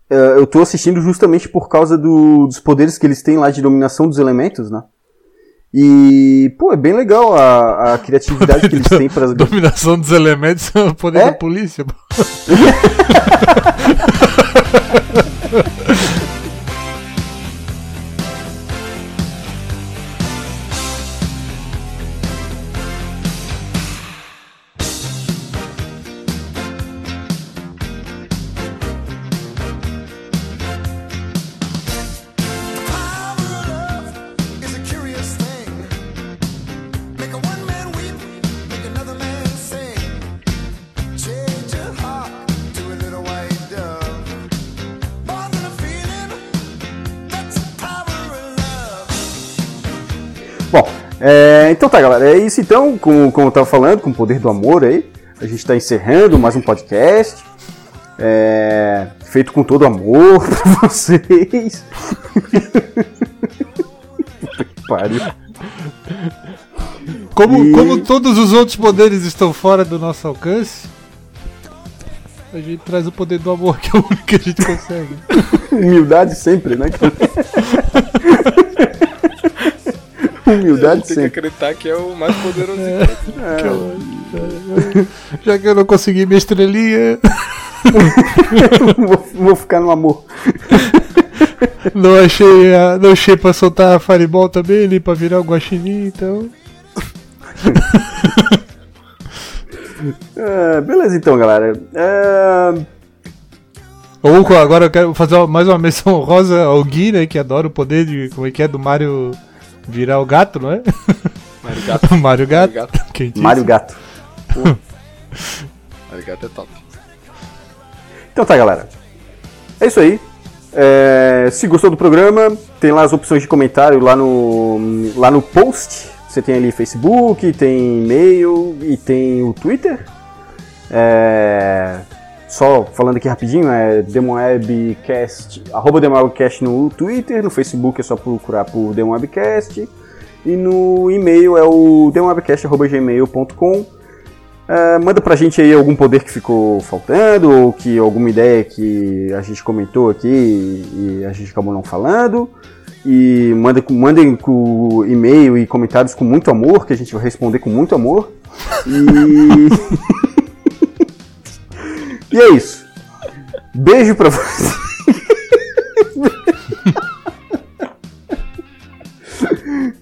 eu tô assistindo justamente por causa do- dos poderes que eles têm lá de dominação dos elementos, né? E, pô, é bem legal a, a criatividade que eles têm para Dominação dos elementos é o poder É? da polícia. é, então tá, galera. É isso então, como, como eu tava falando, com o poder do amor aí. A gente tá encerrando mais um podcast. é, feito com todo amor pra vocês. Puta que pariu. Como, E- como todos os outros poderes estão fora do nosso alcance, a gente traz o poder do amor, que é o único que a gente consegue. Humildade sempre, né? Humildade Tem que acreditar que é o mais poderoso. Já que eu não consegui minha estrelinha, vou, vou ficar no amor. não achei, a, não achei pra soltar a Fireball também, nem pra virar o guaxinim, então... É, beleza então, galera. É, Ou co- agora eu quero fazer mais uma menção honrosa ao Gui, né, que adora o poder de, como é que é, do Mario virar o gato, não é? Mario Gato. O Mario Gato. Mario Gato. Quem disse? Mário Gato. Mario Gato é top. Então tá, galera. É isso aí. É, se gostou do programa, tem lá as opções de comentário lá no, lá no post. Você tem ali Facebook, tem e-mail e tem o Twitter. É, só falando aqui rapidinho, é DemonWebcast, arroba DemonWebcast no Twitter, no Facebook é só procurar por DemonWebcast. E no e-mail é o demowebcast.gmail.com. É, manda pra gente aí algum poder que ficou faltando, ou que alguma ideia que a gente comentou aqui e a gente acabou não falando. E manda, mandem com e-mail e comentários com muito amor, que a gente vai responder com muito amor. E. e é isso. Beijo pra você.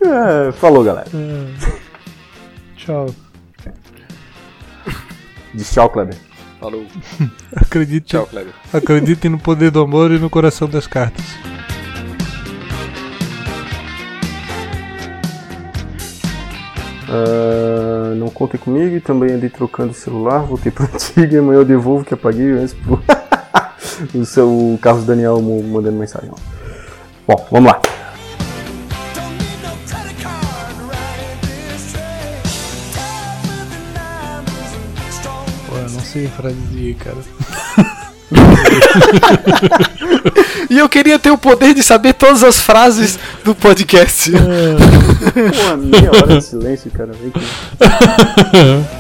É, falou, galera. Tchau. Diz tchau, Kleber. Falou. Acredite, Tchau, Kleber. acreditem no poder do amor e no coração das cartas. Ah, não contem comigo e também andei trocando o celular, voltei pro antigo e amanhã eu devolvo que apaguei antes pro... o seu Carlos Daniel mandando mensagem. ó. Bom, vamos lá. Pô, eu não sei frase de cara. E eu queria ter o poder de saber todas as frases do podcast. Porra, meia hora de silêncio, cara. Vem cá.